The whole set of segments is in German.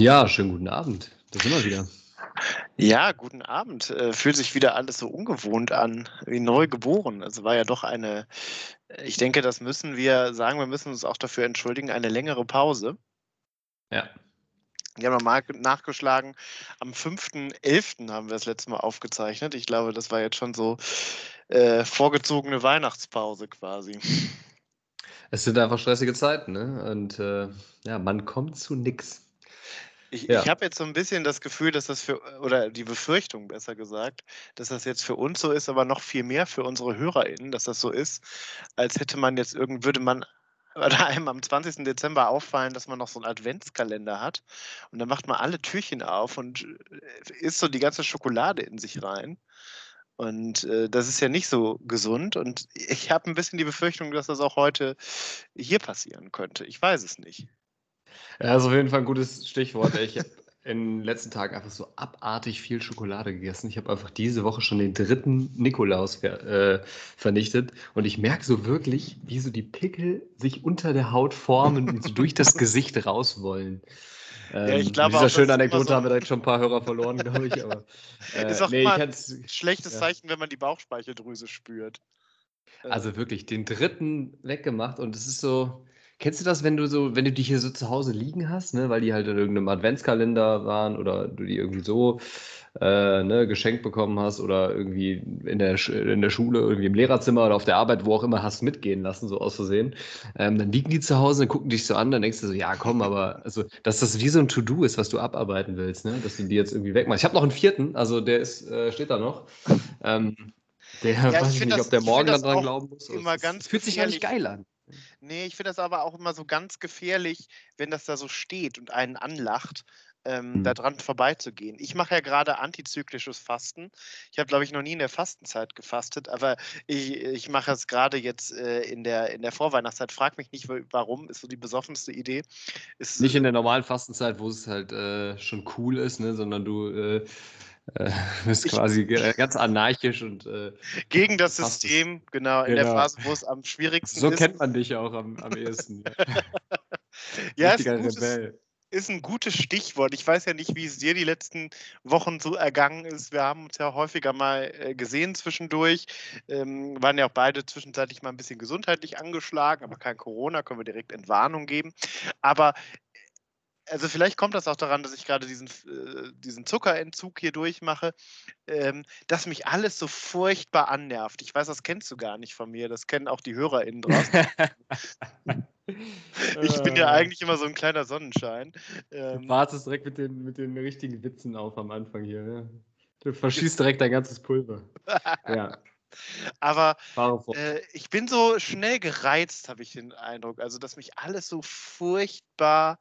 Ja, schönen guten Abend. Da sind wir wieder. Ja, guten Abend. Äh, fühlt sich wieder alles so ungewohnt an, wie neu geboren. Also war ja doch eine, ich denke, das müssen wir sagen, wir müssen uns auch dafür entschuldigen, eine längere Pause. Ja. Wir haben mal nachgeschlagen, am 5.11. haben wir das letzte Mal aufgezeichnet. Ich glaube, das war jetzt schon so äh, vorgezogene Weihnachtspause quasi. Es sind einfach stressige Zeiten, ne? Und äh, ja, man kommt zu nichts. Ich, Ja. ich habe jetzt so ein bisschen das Gefühl, dass das für, oder die Befürchtung besser gesagt, dass das jetzt für uns so ist, aber noch viel mehr für unsere HörerInnen, dass das so ist, als hätte man jetzt irgend, würde man oder einem am 20. Dezember auffallen, dass man noch so einen Adventskalender hat und dann macht man alle Türchen auf und äh, isst so die ganze Schokolade in sich rein. Und äh, das ist ja nicht so gesund. Und ich habe ein bisschen die Befürchtung, dass das auch heute hier passieren könnte. Ich weiß es nicht. Ja, ist auf jeden Fall ein gutes Stichwort. Ich habe in den letzten Tagen einfach so abartig viel Schokolade gegessen. Ich habe einfach diese Woche schon den dritten Nikolaus ver äh, vernichtet. Und ich merke so wirklich, wie so die Pickel sich unter der Haut formen und so durch das Gesicht raus wollen. Ähm, ich glaube mit auch, dieser das schönen Anekdote so- haben wir direkt schon ein paar Hörer verloren, glaube ich. Aber, äh, Ist auch nee, ein schlechtes ja. Zeichen, wenn man die Bauchspeicheldrüse spürt. Äh, Also wirklich, den dritten weggemacht und es ist so. Kennst du das, wenn du so, wenn du die hier so zu Hause liegen hast, ne, weil die halt in irgendeinem Adventskalender waren oder du die irgendwie so äh, ne, geschenkt bekommen hast oder irgendwie in der, in der Schule, irgendwie im Lehrerzimmer oder auf der Arbeit, wo auch immer, hast mitgehen lassen, so aus Versehen. Ähm, dann liegen die zu Hause und gucken dich so an, dann denkst du so, ja komm, aber also, dass das wie so ein To-Do ist, was du abarbeiten willst, ne, dass du die jetzt irgendwie wegmachst. Ich habe noch einen vierten, also der ist, äh, steht da noch. Ähm, der ich weiß ich nicht, das- ob der morgen dann dran glauben muss. immer ganz fühlt sich ja nicht gefährlich. geil an. Nee, ich finde das aber auch immer so ganz gefährlich, wenn das da so steht und einen anlacht, ähm, Hm. da dran vorbeizugehen. Ich mache ja gerade antizyklisches Fasten. Ich habe, glaube ich, noch nie in der Fastenzeit gefastet, aber ich, ich mache es gerade jetzt äh, in, der, in der Vorweihnachtszeit. Frag mich nicht, wa- warum, ist so die besoffenste Idee. Ist, Nicht in der normalen Fastenzeit, wo es halt äh, schon cool ist, ne, sondern du äh, äh, bist quasi ge- ganz anarchisch und äh, gegen das System, genau, in der Genau. Phase, wo es am schwierigsten so ist. kennt man dich auch am, am ehesten. ja, ist ein, gutes, ist ein gutes Stichwort. Ich weiß ja nicht, wie es dir die letzten Wochen so ergangen ist. Wir haben uns ja häufiger mal äh, gesehen zwischendurch. Ähm, waren ja auch beide zwischenzeitlich mal ein bisschen gesundheitlich angeschlagen, aber kein Corona, können wir direkt Entwarnung geben. Aber also vielleicht kommt das auch daran, dass ich gerade diesen, äh, diesen Zuckerentzug hier durchmache, ähm, dass mich alles so furchtbar annervt. Ich weiß, das kennst du gar nicht von mir, das kennen auch die HörerInnen draußen. Ich bin ja Äh, eigentlich immer so ein kleiner Sonnenschein. Du Ähm, wartest direkt mit den, mit den richtigen Witzen auf am Anfang hier. Ne? Du verschießt direkt dein ganzes Pulver. Ja, aber äh, ich bin so schnell gereizt, habe ich den Eindruck. Also, dass mich alles so furchtbar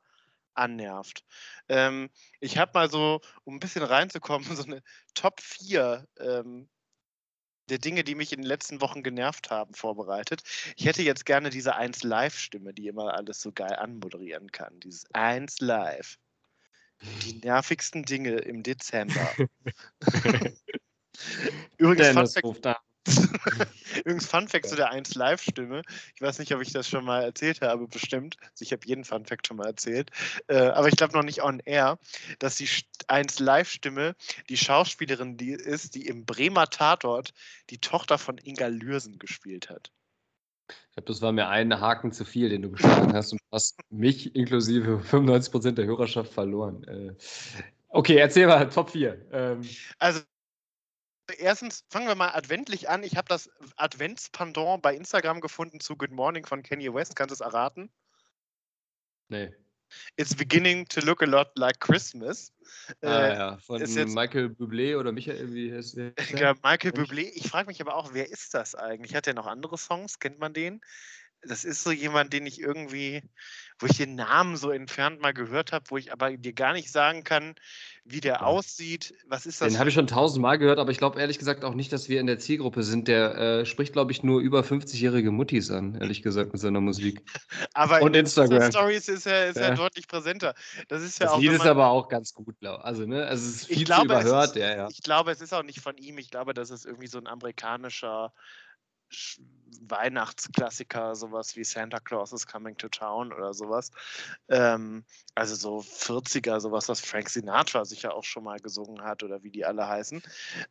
annervt. Ähm, ich habe mal so, um ein bisschen reinzukommen, so eine Top 4 ähm, der Dinge, die mich in den letzten Wochen genervt haben, vorbereitet. Ich hätte jetzt gerne diese 1 Live-Stimme, die immer alles so geil anmoderieren kann. Dieses 1 Live. Die nervigsten Dinge im Dezember. Übrigens, Fun Dennis Fact, ruft an. Übrigens, Fun Fact zu der 1 Live-Stimme. Ich weiß nicht, ob ich das schon mal erzählt habe, bestimmt. Also ich habe jeden Fun Fact schon mal erzählt. Äh, aber ich glaube noch nicht on air, dass die 1 Live-Stimme die Schauspielerin die ist, die im Bremer Tatort die Tochter von Inga Lürsen gespielt hat. Ich glaube, das war mir ein Haken zu viel, den du geschlagen hast und hast mich inklusive 95% der Hörerschaft verloren. Äh, okay, erzähl mal, Top 4. Ähm, Also, erstens fangen wir mal adventlich an. Ich habe das Adventspendant bei Instagram gefunden zu Good Morning von Kanye West. Kannst du es erraten? nee. It's beginning to look a lot like Christmas. Ah, Äh, ja, von ist jetzt- Michael Bublé oder Michael, wie heißt der? Ja, Michael. Bublé. Ich frage mich aber auch, wer ist das eigentlich? Hat er noch andere Songs? Kennt man den? Das ist so jemand, den ich irgendwie, wo ich den Namen so entfernt mal gehört habe, wo ich aber dir gar nicht sagen kann, wie der Ja. aussieht. Was ist das? Den habe ich schon tausendmal gehört, aber ich glaube ehrlich gesagt auch nicht, dass wir in der Zielgruppe sind. Der äh, spricht, glaube ich, nur über 50-jährige Muttis an, ehrlich gesagt, mit seiner Musik. aber und in Instagram. Stories ist er, ist er Ja. deutlich präsenter. Das ist ja Das auch. Lied ist aber auch ganz gut, glaub- also ne, also es ist Ich viel glaube, überhört, ist- ja, ja. Ich glaube, es ist auch nicht von ihm. Ich glaube, das ist irgendwie so ein amerikanischer Weihnachtsklassiker, sowas wie Santa Claus is Coming to Town oder sowas. Ähm, also so 40er, sowas, was Frank Sinatra sicher auch schon mal gesungen hat oder wie die alle heißen.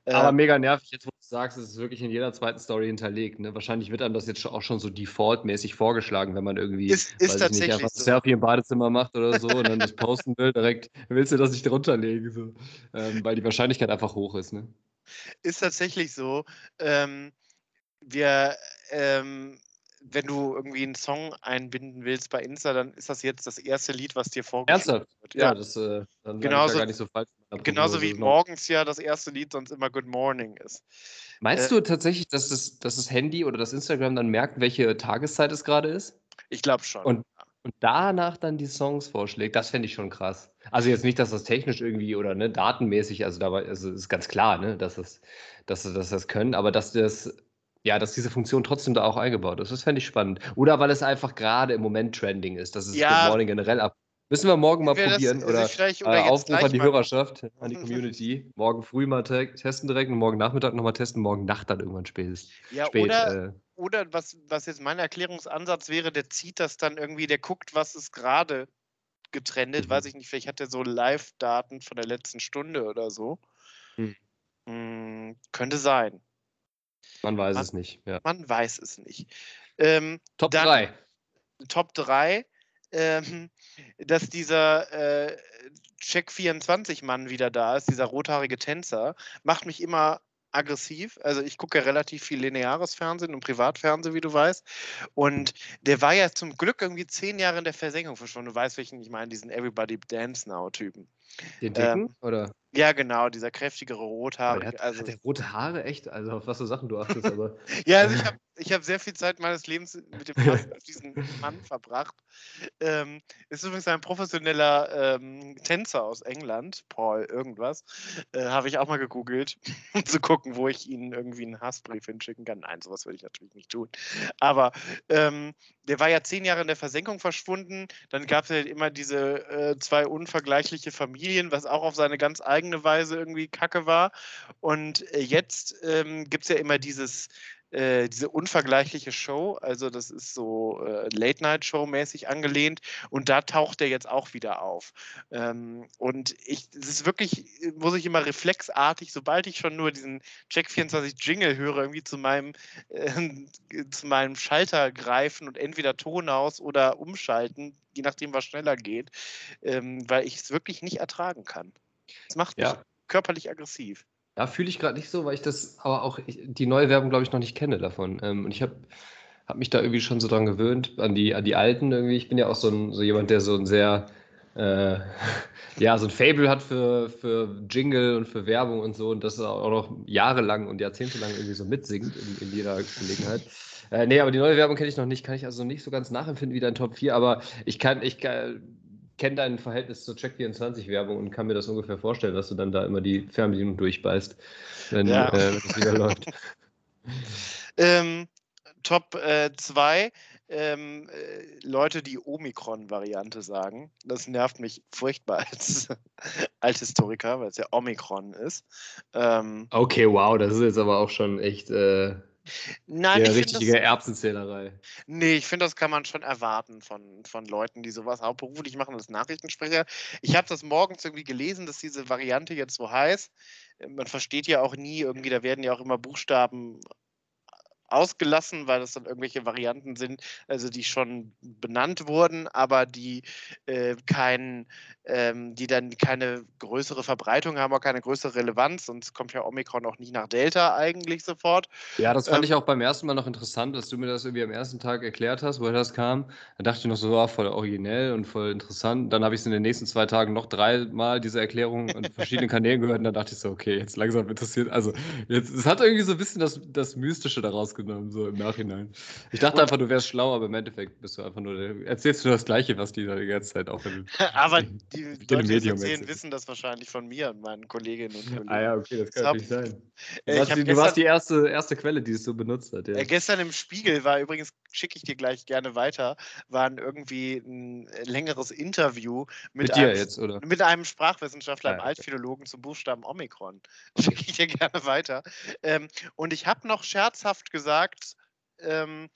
Aber ähm, mega nervig, jetzt wo du sagst, es ist wirklich in jeder zweiten Story hinterlegt. Ne? Wahrscheinlich wird einem das jetzt auch schon so defaultmäßig vorgeschlagen, wenn man irgendwie ist, ist tatsächlich nicht, einfach so. Selfie im Badezimmer macht oder so und dann das posten will, direkt willst du das nicht drunter legen, so. ähm, weil die Wahrscheinlichkeit einfach hoch ist. Ne? Ist tatsächlich so. Ähm, wir, ähm, wenn du irgendwie einen Song einbinden willst bei Insta, dann ist das jetzt das erste Lied, was dir vorgeschlagen wird. Ja, ja das äh, dann genauso, ja gar nicht so falsch. Genauso wie morgens ja das erste Lied sonst immer Good Morning ist. Meinst äh, du tatsächlich, dass das, dass das Handy oder das Instagram dann merkt, welche Tageszeit es gerade ist? Ich glaube schon. Und, und danach dann die Songs vorschlägt, das fände ich schon krass. Also jetzt nicht, dass das technisch irgendwie oder ne, datenmäßig, also da also ist ganz klar, ne, dass, es, dass, dass das können, aber dass das ja, dass diese Funktion trotzdem da auch eingebaut ist. Das fände ich spannend. Oder weil es einfach gerade im Moment trending ist, dass es ja, Good Morning generell ab. Müssen wir morgen mal probieren das, oder, oder äh, Aufruf an die Hörerschaft, an die Community. morgen früh mal te testen direkt und morgen Nachmittag nochmal testen, morgen Nacht dann irgendwann spät. Ja, spät, oder, äh, oder was, was jetzt mein Erklärungsansatz wäre, der zieht das dann irgendwie, der guckt, was ist gerade getrendet, mhm. weiß ich nicht, vielleicht hat er so Live-Daten von der letzten Stunde oder so. Mhm. Hm, könnte sein. Man weiß man, es nicht. Ja. Man weiß es nicht. Ähm, Top 3. Top 3. Ähm, dass dieser äh, Check 24 Mann wieder da ist, dieser rothaarige Tänzer, macht mich immer aggressiv. Also ich gucke ja relativ viel lineares Fernsehen und Privatfernsehen, wie du weißt. Und der war ja zum Glück irgendwie zehn Jahre in der Versenkung verschwunden. Du weißt, welchen ich meine, diesen Everybody Dance Now-Typen. Den dicken, ähm, oder? Ja, genau, dieser kräftigere Rothaarige. Hat, also, hat der rote Haare echt? Also auf was für Sachen du achtest, aber. ja, also ich habe ich hab sehr viel Zeit meines Lebens mit dem Pass auf diesen Mann verbracht. Ähm, ist übrigens ein professioneller ähm, Tänzer aus England, Paul irgendwas. Äh, habe ich auch mal gegoogelt, um zu gucken, wo ich ihnen irgendwie einen Hassbrief hinschicken kann. Nein, sowas würde ich natürlich nicht tun. Aber ähm, der war ja zehn Jahre in der Versenkung verschwunden. Dann gab es halt immer diese äh, zwei unvergleichliche Familien, was auch auf seine ganz eigene Weise irgendwie kacke war. Und äh, jetzt ähm, gibt es ja immer dieses äh, diese unvergleichliche Show. Also das ist so äh, Late-Night-Show-mäßig angelehnt und da taucht er jetzt auch wieder auf. Ähm, und ich, es ist wirklich, muss ich immer reflexartig, sobald ich schon nur diesen Check 24 Jingle höre, irgendwie zu meinem, äh, zu meinem Schalter greifen und entweder Ton aus oder umschalten, je nachdem, was schneller geht, ähm, weil ich es wirklich nicht ertragen kann. Es macht mich ja. körperlich aggressiv. Ja, fühle ich gerade nicht so, weil ich das aber auch ich, die neue Werbung, glaube ich, noch nicht kenne davon. Ähm, und ich habe hab mich da irgendwie schon so dran gewöhnt, an die, an die alten irgendwie. Ich bin ja auch so, ein, so jemand, der so ein sehr, äh, ja, so ein Fable hat für, für Jingle und für Werbung und so und das auch noch jahrelang und jahrzehntelang irgendwie so mitsingt in, in jeder Gelegenheit. Äh, nee, aber die neue Werbung kenne ich noch nicht, kann ich also nicht so ganz nachempfinden wie dein Top 4, aber ich kann, ich kann, kenne dein Verhältnis zur Check24-Werbung und kann mir das ungefähr vorstellen, dass du dann da immer die Fernbedienung durchbeißt, wenn, ja. äh, es wieder läuft. Ähm, Top 2. Äh, ähm, äh, Leute, die Omikron-Variante sagen. Das nervt mich furchtbar als Althistoriker, weil es ja Omikron ist. Ähm, okay, wow, das ist jetzt aber auch schon echt äh, Nein, ja, richtige das, Erbsenzählerei. Nee, ich finde, das kann man schon erwarten von, von Leuten, die sowas hauptberuflich machen als Nachrichtensprecher. Ich habe das morgens irgendwie gelesen, dass diese Variante jetzt so heißt. Man versteht ja auch nie irgendwie, da werden ja auch immer Buchstaben ausgelassen, weil das dann irgendwelche Varianten sind, also die schon benannt wurden, aber die äh, kein, ähm, die dann keine größere Verbreitung haben, auch keine größere Relevanz. Sonst kommt ja Omikron auch nicht nach Delta eigentlich sofort. Ja, das fand ähm, ich auch beim ersten Mal noch interessant, dass du mir das irgendwie am ersten Tag erklärt hast, woher das kam. Da dachte ich noch so, oh, voll originell und voll interessant. Dann habe ich es in den nächsten zwei Tagen noch dreimal diese Erklärung in verschiedenen Kanälen gehört und dann dachte ich so, okay, jetzt langsam interessiert. Also, jetzt, es hat irgendwie so ein bisschen das, das Mystische daraus genommen, so im Nachhinein. Ich dachte einfach, du wärst schlau, aber im Endeffekt bist du einfach nur, erzählst du das Gleiche, was die da die ganze Zeit auch in, Aber die Leute, die das erzählen, wissen das wahrscheinlich von mir und meinen Kolleginnen und Kollegen. Ah ja, okay, das kann das natürlich sein. Du, warst, die, gestern, du warst die erste, erste Quelle, die es so benutzt hat. Ja. Äh, gestern im Spiegel war übrigens, schicke ich dir gleich gerne weiter, war irgendwie ein längeres Interview mit, mit einem, jetzt, mit einem Sprachwissenschaftler, einem ah, okay. Altphilologen zum Buchstaben Omikron. Schicke ich dir gerne weiter. Ähm, und ich habe noch scherzhaft gesagt, ähm,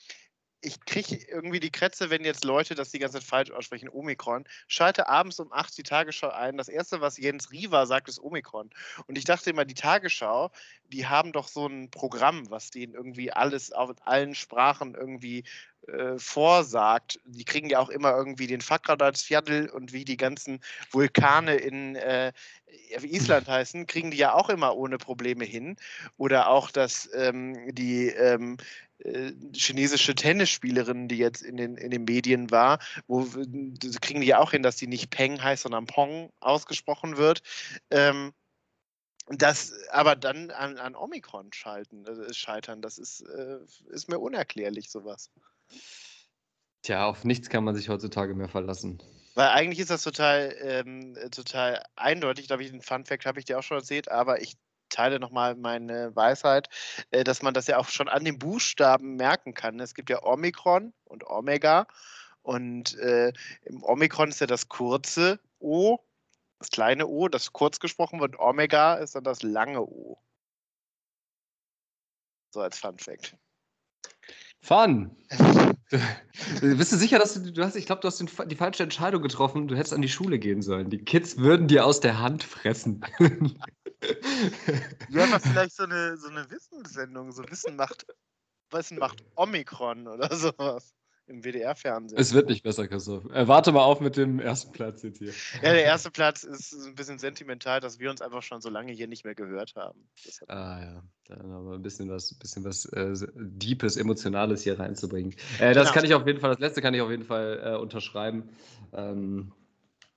ich kriege irgendwie die Krätze, wenn jetzt Leute das die ganze Zeit falsch aussprechen, Omikron. Schalte abends um 8 die Tagesschau ein. Das erste, was Jens Riva sagt, ist Omikron. Und ich dachte immer, die Tagesschau, die haben doch so ein Programm, was denen irgendwie alles auf allen Sprachen irgendwie äh, vorsagt. Die kriegen ja auch immer irgendwie den Fakradalsfjadl und wie die ganzen Vulkane in äh, Island heißen, kriegen die ja auch immer ohne Probleme hin. Oder auch, dass ähm, die ähm, äh, chinesische Tennisspielerin, die jetzt in den, in den Medien war, wo kriegen die ja auch hin, dass die nicht Peng heißt, sondern Pong ausgesprochen wird. Ähm, das aber dann an, an Omikron schalten, äh, scheitern, das ist, äh, ist mir unerklärlich, sowas. Tja, auf nichts kann man sich heutzutage mehr verlassen. Weil eigentlich ist das total, ähm, total eindeutig, glaube ich, den Fun Fact habe ich dir auch schon erzählt, aber ich teile nochmal meine Weisheit, äh, dass man das ja auch schon an den Buchstaben merken kann. Es gibt ja Omikron und Omega. Und äh, im Omikron ist ja das kurze O, das kleine O, das kurz gesprochen wird. Omega ist dann das lange O. So als Fun Fact. Fun! bist du sicher, dass du, du hast, ich glaube, du hast den, die falsche Entscheidung getroffen. Du hättest an die Schule gehen sollen. Die Kids würden dir aus der Hand fressen. ja, aber vielleicht so eine, so eine Wissenssendung, so Wissen macht, Wissen macht Omikron oder sowas im WDR-Fernsehen. Es wird nicht besser, Christoph. Äh, warte mal auf mit dem ersten Platz jetzt hier. Ja, der erste Platz ist ein bisschen sentimental, dass wir uns einfach schon so lange hier nicht mehr gehört haben. Ah ja, dann aber ein bisschen was, bisschen was äh, Deepes, Emotionales hier reinzubringen. Äh, das genau. kann ich auf jeden Fall, das letzte kann ich auf jeden Fall äh, unterschreiben. Ähm,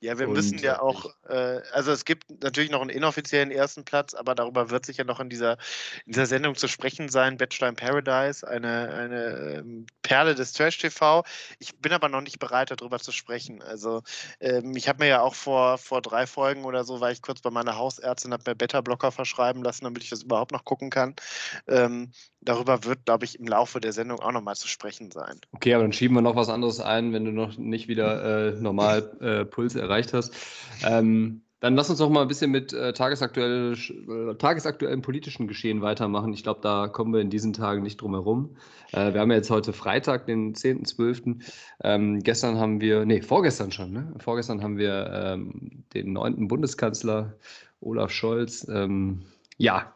ja, wir und, müssen ja auch, äh, also es gibt natürlich noch einen inoffiziellen ersten Platz, aber darüber wird sicher noch in dieser, in dieser Sendung zu sprechen sein. Bachelor in Paradise, eine, eine ähm, Perle des Trash TV. Ich bin aber noch nicht bereit, darüber zu sprechen. Also ähm, ich habe mir ja auch vor, vor drei Folgen oder so, war ich kurz bei meiner Hausärztin, habe mir Beta-Blocker verschreiben lassen, damit ich das überhaupt noch gucken kann. Ähm, darüber wird, glaube ich, im Laufe der Sendung auch nochmal zu sprechen sein. Okay, aber dann schieben wir noch was anderes ein, wenn du noch nicht wieder äh, normal äh, Puls erreicht hast. Ähm, dann lass uns noch mal ein bisschen mit äh, tagesaktuell, äh, tagesaktuellen politischen Geschehen weitermachen. Ich glaube, da kommen wir in diesen Tagen nicht drum herum. Äh, wir haben ja jetzt heute Freitag, den 10.12. Ähm, gestern haben wir, nee, vorgestern schon, ne? Vorgestern haben wir ähm, den neunten Bundeskanzler Olaf Scholz, ähm, ja,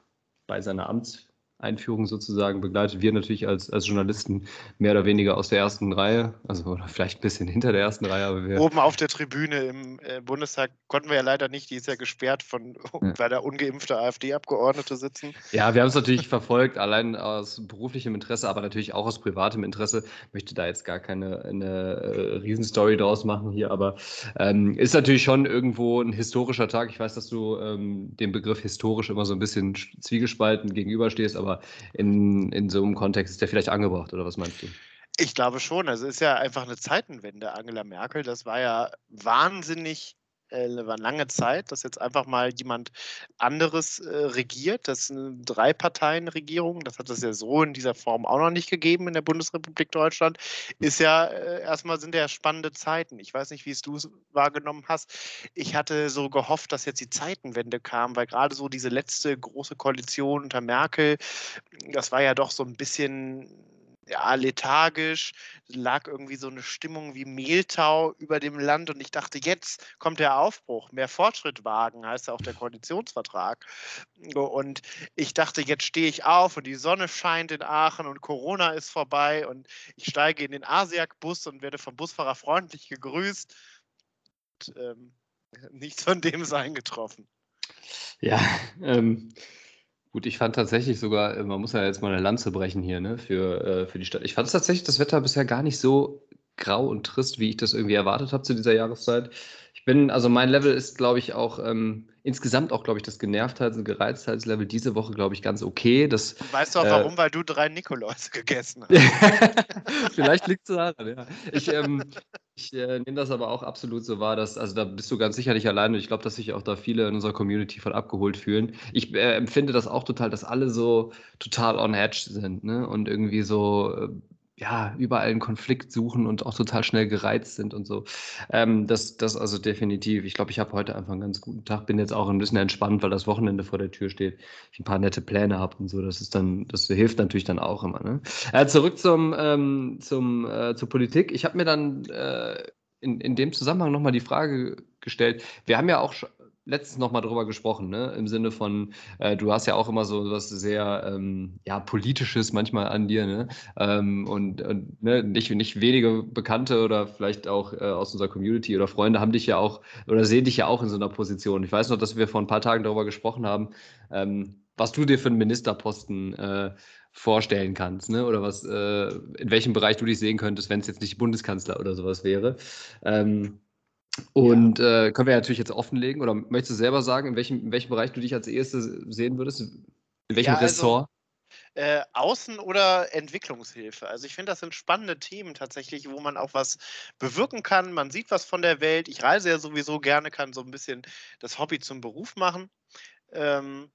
bei seiner Amts Einführung sozusagen begleitet. Wir natürlich als, als Journalisten mehr oder weniger aus der ersten Reihe, also oder vielleicht ein bisschen hinter der ersten Reihe. Aber wir Oben auf der Tribüne im äh, Bundestag konnten wir ja leider nicht, die ist ja gesperrt, von, ja. weil da ungeimpfte AfD-Abgeordnete sitzen. Ja, wir haben es natürlich verfolgt, allein aus beruflichem Interesse, aber natürlich auch aus privatem Interesse. Ich möchte da jetzt gar keine eine, äh, Riesenstory draus machen hier, aber ähm, ist natürlich schon irgendwo ein historischer Tag. Ich weiß, dass du ähm, dem Begriff historisch immer so ein bisschen zwiegespalten gegenüberstehst, aber aber in, in so einem Kontext ist der vielleicht angebracht, oder was meinst du? Ich glaube schon. Also es ist ja einfach eine Zeitenwende, Angela Merkel. Das war ja wahnsinnig äh, war lange Zeit, dass jetzt einfach mal jemand anderes äh, regiert. Das ist eine Drei-Parteien-Regierung. Das hat es ja so in dieser Form auch noch nicht gegeben in der Bundesrepublik Deutschland. Ist ja äh, erstmal sind ja spannende Zeiten. Ich weiß nicht, wie es du wahrgenommen hast. Ich hatte so gehofft, dass jetzt die Zeitenwende kam, weil gerade so diese letzte große Koalition unter Merkel, das war ja doch so ein bisschen ja, lethargisch, lag irgendwie so eine Stimmung wie Mehltau über dem Land und ich dachte, jetzt kommt der Aufbruch, mehr Fortschritt wagen, heißt ja auch der Koalitionsvertrag. Und ich dachte, jetzt stehe ich auf und die Sonne scheint in Aachen und Corona ist vorbei und ich steige in den Asiak-Bus und werde vom Busfahrer freundlich gegrüßt. Und, ähm, nichts von dem ist eingetroffen. Ja, ähm, Gut, ich fand tatsächlich sogar, äh, man muss ja jetzt mal eine Lanze brechen hier, ne, für, äh, für die Stadt. Ich fand tatsächlich das Wetter bisher gar nicht so grau und trist, wie ich das irgendwie erwartet habe zu dieser Jahreszeit. Ich bin, also mein Level ist, glaube ich, auch ähm, insgesamt auch, glaube ich, das Genervtheits- und Gereiztheitslevel diese Woche, glaube ich, ganz okay. Das, weißt du auch äh, warum? Weil du drei Nikolaus gegessen hast. Vielleicht liegt es daran, ja. Ich, ähm, ich äh, nehme das aber auch absolut so wahr, dass, also da bist du ganz sicherlich allein und ich glaube, dass sich auch da viele in unserer Community von abgeholt fühlen. Ich äh, empfinde das auch total, dass alle so total on edge sind, ne? Und irgendwie so, äh, ja, überall einen Konflikt suchen und auch total schnell gereizt sind und so. Ähm, das, das also definitiv. Ich glaube, ich habe heute einfach einen ganz guten Tag. Bin jetzt auch ein bisschen entspannt, weil das Wochenende vor der Tür steht. Ich ein paar nette Pläne habe und so. Das ist dann, das hilft natürlich dann auch immer. Ne? Äh, zurück zum, ähm, zum, äh, zur Politik. Ich habe mir dann äh, in, in dem Zusammenhang nochmal die Frage gestellt. Wir haben ja auch letztens noch mal drüber gesprochen, ne? im Sinne von, äh, du hast ja auch immer so was sehr ähm, ja, Politisches manchmal an dir ne? Ähm, und, und ne? nicht, nicht wenige Bekannte oder vielleicht auch äh, aus unserer Community oder Freunde haben dich ja auch oder sehen dich ja auch in so einer Position. Ich weiß noch, dass wir vor ein paar Tagen darüber gesprochen haben, ähm, was du dir für einen Ministerposten äh, vorstellen kannst, ne? oder was, äh, in welchem Bereich du dich sehen könntest, wenn es jetzt nicht Bundeskanzler oder sowas wäre. Ähm, und ja. äh, können wir natürlich jetzt offenlegen, oder möchtest du selber sagen, in welchem, in welchem Bereich du dich als erstes sehen würdest? In welchem ja, also, Ressort? Äh, Außen- oder Entwicklungshilfe. Also ich finde, das sind spannende Themen tatsächlich, wo man auch was bewirken kann. Man sieht was von der Welt. Ich reise ja sowieso gerne, kann so ein bisschen das Hobby zum Beruf machen. Ähm,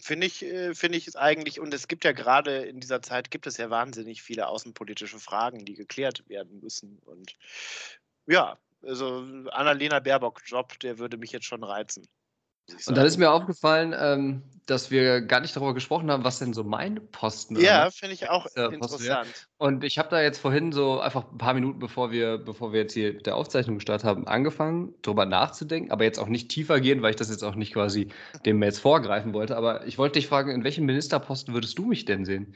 finde ich, äh, finde ich es eigentlich, und es gibt ja gerade in dieser Zeit, gibt es ja wahnsinnig viele außenpolitische Fragen, die geklärt werden müssen. Und ja, also Annalena Baerbock-Job, der würde mich jetzt schon reizen. Und dann ist mir aufgefallen, ähm, dass wir gar nicht darüber gesprochen haben, was denn so mein Posten ist. Ja, finde ich auch äh, interessant. Und ich habe da jetzt vorhin so einfach ein paar Minuten, bevor wir, bevor wir jetzt hier mit der Aufzeichnung gestartet haben, angefangen, darüber nachzudenken, aber jetzt auch nicht tiefer gehen, weil ich das jetzt auch nicht quasi dem jetzt vorgreifen wollte. Aber ich wollte dich fragen, in welchem Ministerposten würdest du mich denn sehen?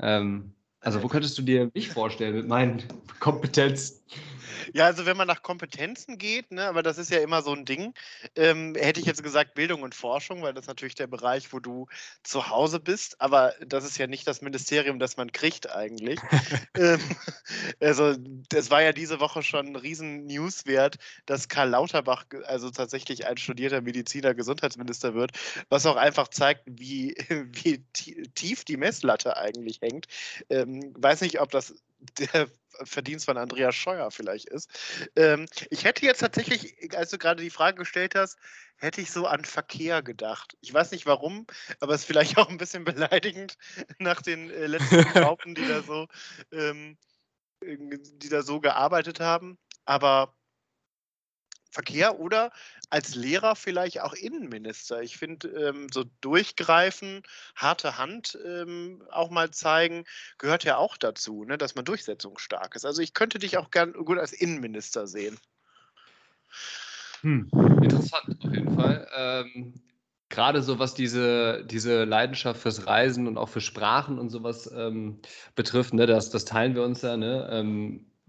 Ähm, also, wo könntest du dir mich vorstellen mit meinen Kompetenzen? Ja, also wenn man nach Kompetenzen geht, ne, aber das ist ja immer so ein Ding, ähm, hätte ich jetzt gesagt Bildung und Forschung, weil das ist natürlich der Bereich, wo du zu Hause bist, aber das ist ja nicht das Ministerium, das man kriegt eigentlich. ähm, also das war ja diese Woche schon ein riesen Newswert, dass Karl Lauterbach also tatsächlich ein studierter Mediziner Gesundheitsminister wird, was auch einfach zeigt, wie, wie tief die Messlatte eigentlich hängt. Ähm, weiß nicht, ob das der Verdienst von Andreas Scheuer vielleicht ist. Ähm, ich hätte jetzt tatsächlich, als du gerade die Frage gestellt hast, hätte ich so an Verkehr gedacht. Ich weiß nicht warum, aber es ist vielleicht auch ein bisschen beleidigend nach den äh, letzten Bauten, die da so, ähm, die da so gearbeitet haben. Aber Verkehr oder als Lehrer vielleicht auch Innenminister. Ich finde, ähm, so durchgreifen, harte Hand ähm, auch mal zeigen, gehört ja auch dazu, ne, dass man durchsetzungsstark ist. Also ich könnte dich auch gern gut als Innenminister sehen. Hm, interessant, auf jeden Fall. Ähm, Gerade so was diese, diese Leidenschaft fürs Reisen und auch für Sprachen und sowas ähm, betrifft, ne, das, das teilen wir uns ja. Ne?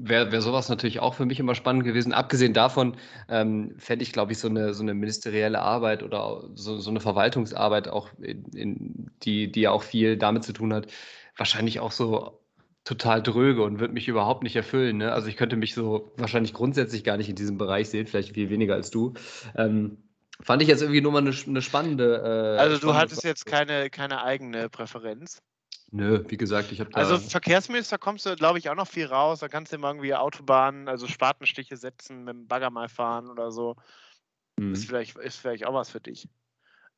Wäre wär sowas natürlich auch für mich immer spannend gewesen. Abgesehen davon ähm, fände ich, glaube ich, so eine, so eine ministerielle Arbeit oder so, so eine Verwaltungsarbeit auch, in, in, die, die ja auch viel damit zu tun hat, wahrscheinlich auch so total dröge und würde mich überhaupt nicht erfüllen. Ne? Also ich könnte mich so wahrscheinlich grundsätzlich gar nicht in diesem Bereich sehen, vielleicht viel weniger als du. Ähm, fand ich jetzt irgendwie nur mal eine, eine spannende. Äh, also du hattest jetzt keine, keine eigene Präferenz? Nö, wie gesagt, ich habe da. Also Verkehrsminister kommst du, glaube ich, auch noch viel raus. Da kannst du immer irgendwie Autobahnen, also Spatenstiche setzen, mit dem Bagger mal fahren oder so. Mhm. Ist, vielleicht, ist vielleicht auch was für dich.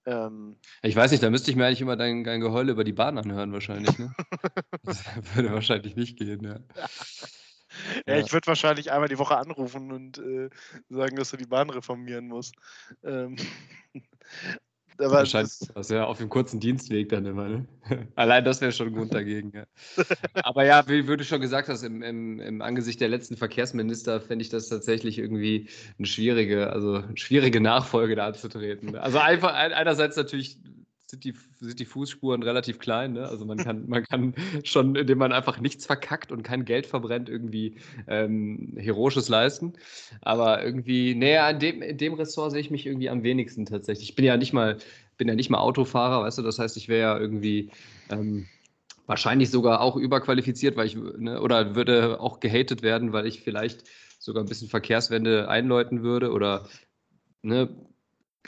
Ähm, ich weiß nicht, da müsste ich mir eigentlich immer dein, dein Geheule über die Bahn anhören, wahrscheinlich. Ne? das würde wahrscheinlich nicht gehen, ja. Ja, ja. ich würde wahrscheinlich einmal die Woche anrufen und äh, sagen, dass du die Bahn reformieren musst. Ähm, aber Wahrscheinlich das ja auf dem kurzen Dienstweg dann immer. Ne? Allein das wäre schon gut dagegen. Ja. Aber ja, wie, wie du schon gesagt hast, im, im, im Angesicht der letzten Verkehrsminister fände ich das tatsächlich irgendwie eine schwierige, also eine schwierige Nachfolge da anzutreten. Also einfach einerseits natürlich sind die, sind die Fußspuren relativ klein. Ne? Also man kann, man kann schon, indem man einfach nichts verkackt und kein Geld verbrennt, irgendwie ähm, Heroisches leisten. Aber irgendwie, näher in dem, in dem Ressort sehe ich mich irgendwie am wenigsten tatsächlich. Ich bin ja nicht mal, bin ja nicht mal Autofahrer, weißt du, das heißt, ich wäre ja irgendwie ähm, wahrscheinlich sogar auch überqualifiziert, weil ich, ne, oder würde auch gehatet werden, weil ich vielleicht sogar ein bisschen Verkehrswende einläuten würde oder ne,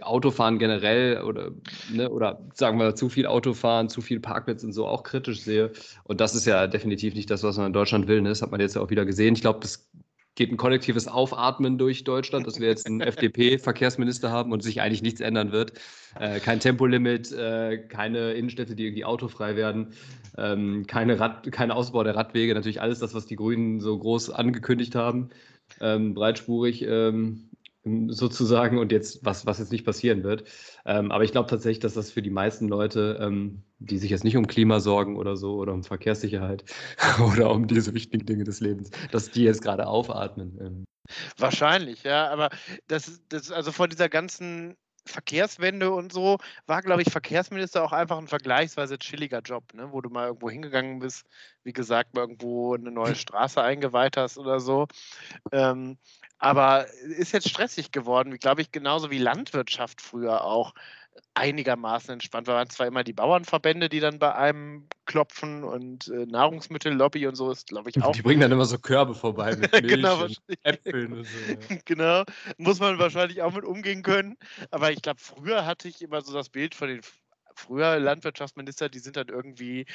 Autofahren generell oder, ne, oder sagen wir zu viel Autofahren, zu viel Parkplätze und so auch kritisch sehe. Und das ist ja definitiv nicht das, was man in Deutschland will. Ne? Das hat man jetzt ja auch wieder gesehen. Ich glaube, das geht ein kollektives Aufatmen durch Deutschland, dass wir jetzt einen FDP-Verkehrsminister haben und sich eigentlich nichts ändern wird. Äh, kein Tempolimit, äh, keine Innenstädte, die irgendwie autofrei werden, ähm, keine Rad, kein Ausbau der Radwege, natürlich alles das, was die Grünen so groß angekündigt haben, ähm, breitspurig. Ähm, sozusagen und jetzt, was, was jetzt nicht passieren wird. Ähm, aber ich glaube tatsächlich, dass das für die meisten Leute, ähm, die sich jetzt nicht um Klima sorgen oder so oder um Verkehrssicherheit oder um diese wichtigen Dinge des Lebens, dass die jetzt gerade aufatmen. Ähm. Wahrscheinlich, ja, aber das, das, also vor dieser ganzen Verkehrswende und so war, glaube ich, Verkehrsminister auch einfach ein vergleichsweise chilliger Job, ne? wo du mal irgendwo hingegangen bist, wie gesagt, mal irgendwo eine neue Straße eingeweiht hast oder so. Ähm, aber ist jetzt stressig geworden, glaube ich, genauso wie Landwirtschaft früher auch einigermaßen entspannt. Wir waren zwar immer die Bauernverbände, die dann bei einem klopfen und äh, Nahrungsmittellobby und so ist, glaube ich, auch. Die bringen dann immer so Körbe vorbei mit Milch genau, und Äpfeln und so. Ja. Genau, muss man wahrscheinlich auch mit umgehen können. Aber ich glaube, früher hatte ich immer so das Bild von den früher Landwirtschaftsminister, die sind dann irgendwie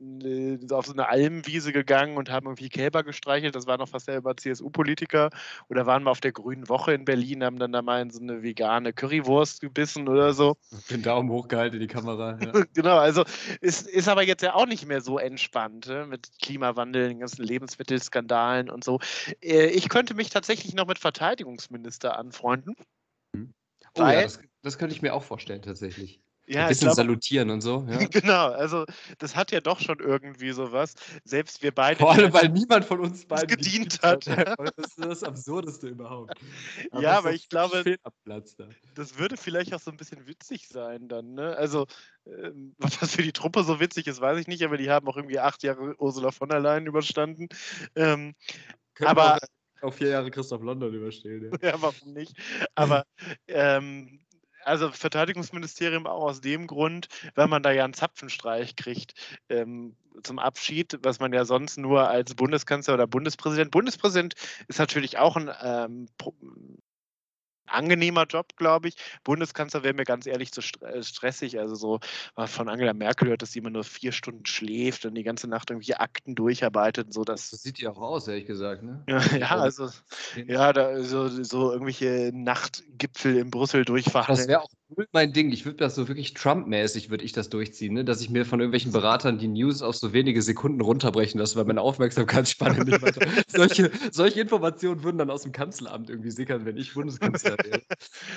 äh, auf so eine Almwiese gegangen und haben irgendwie Kälber gestreichelt. Das war noch fast selber CSU-Politiker. Oder waren mal auf der Grünen Woche in Berlin, haben dann da mal in so eine vegane Currywurst gebissen oder so. Den Daumen hochgehalten in die Kamera. Ja. genau, also ist, ist aber jetzt ja auch nicht mehr so entspannt ne? mit Klimawandel, den ganzen Lebensmittelskandalen und so. Äh, ich könnte mich tatsächlich noch mit Verteidigungsminister anfreunden. Hm. Oh, ja, das, das könnte ich mir auch vorstellen, tatsächlich. Ja, ein bisschen glaub, salutieren und so. Ja. genau, also das hat ja doch schon irgendwie sowas. Selbst wir beide. Vor allem, weil niemand von uns beiden gedient hat. das ist das Absurdeste überhaupt. Aber ja, aber ich glaube, da. das würde vielleicht auch so ein bisschen witzig sein dann. Ne? Also, ähm, was für die Truppe so witzig ist, weiß ich nicht, aber die haben auch irgendwie acht Jahre Ursula von der Leyen überstanden. Ähm, aber. Auch vier Jahre Christoph London überstehen. Ja, ja warum nicht? Aber ähm, also Verteidigungsministerium auch aus dem Grund, weil man da ja einen Zapfenstreich kriegt ähm, zum Abschied, was man ja sonst nur als Bundeskanzler oder Bundespräsident. Bundespräsident ist natürlich auch ein ähm, angenehmer Job, glaube ich. Bundeskanzler wäre mir ganz ehrlich zu äh, stressig. Also so von Angela Merkel hört, dass sie immer nur vier Stunden schläft und die ganze Nacht irgendwie Akten durcharbeitet. So, dass das sieht ja auch aus, ehrlich gesagt. Ne? ja, ja, also ja, da, so, so irgendwelche Nachtgipfel in Brüssel durchfahren. Das wäre auch mein Ding. Ich würde das so wirklich Trump-mäßig würde ich das durchziehen, ne? dass ich mir von irgendwelchen Beratern die News auf so wenige Sekunden runterbrechen lasse, weil meine Aufmerksamkeitsspanne nicht weiter. solche, solche Informationen würden dann aus dem Kanzleramt irgendwie sickern, wenn ich Bundeskanzler wäre.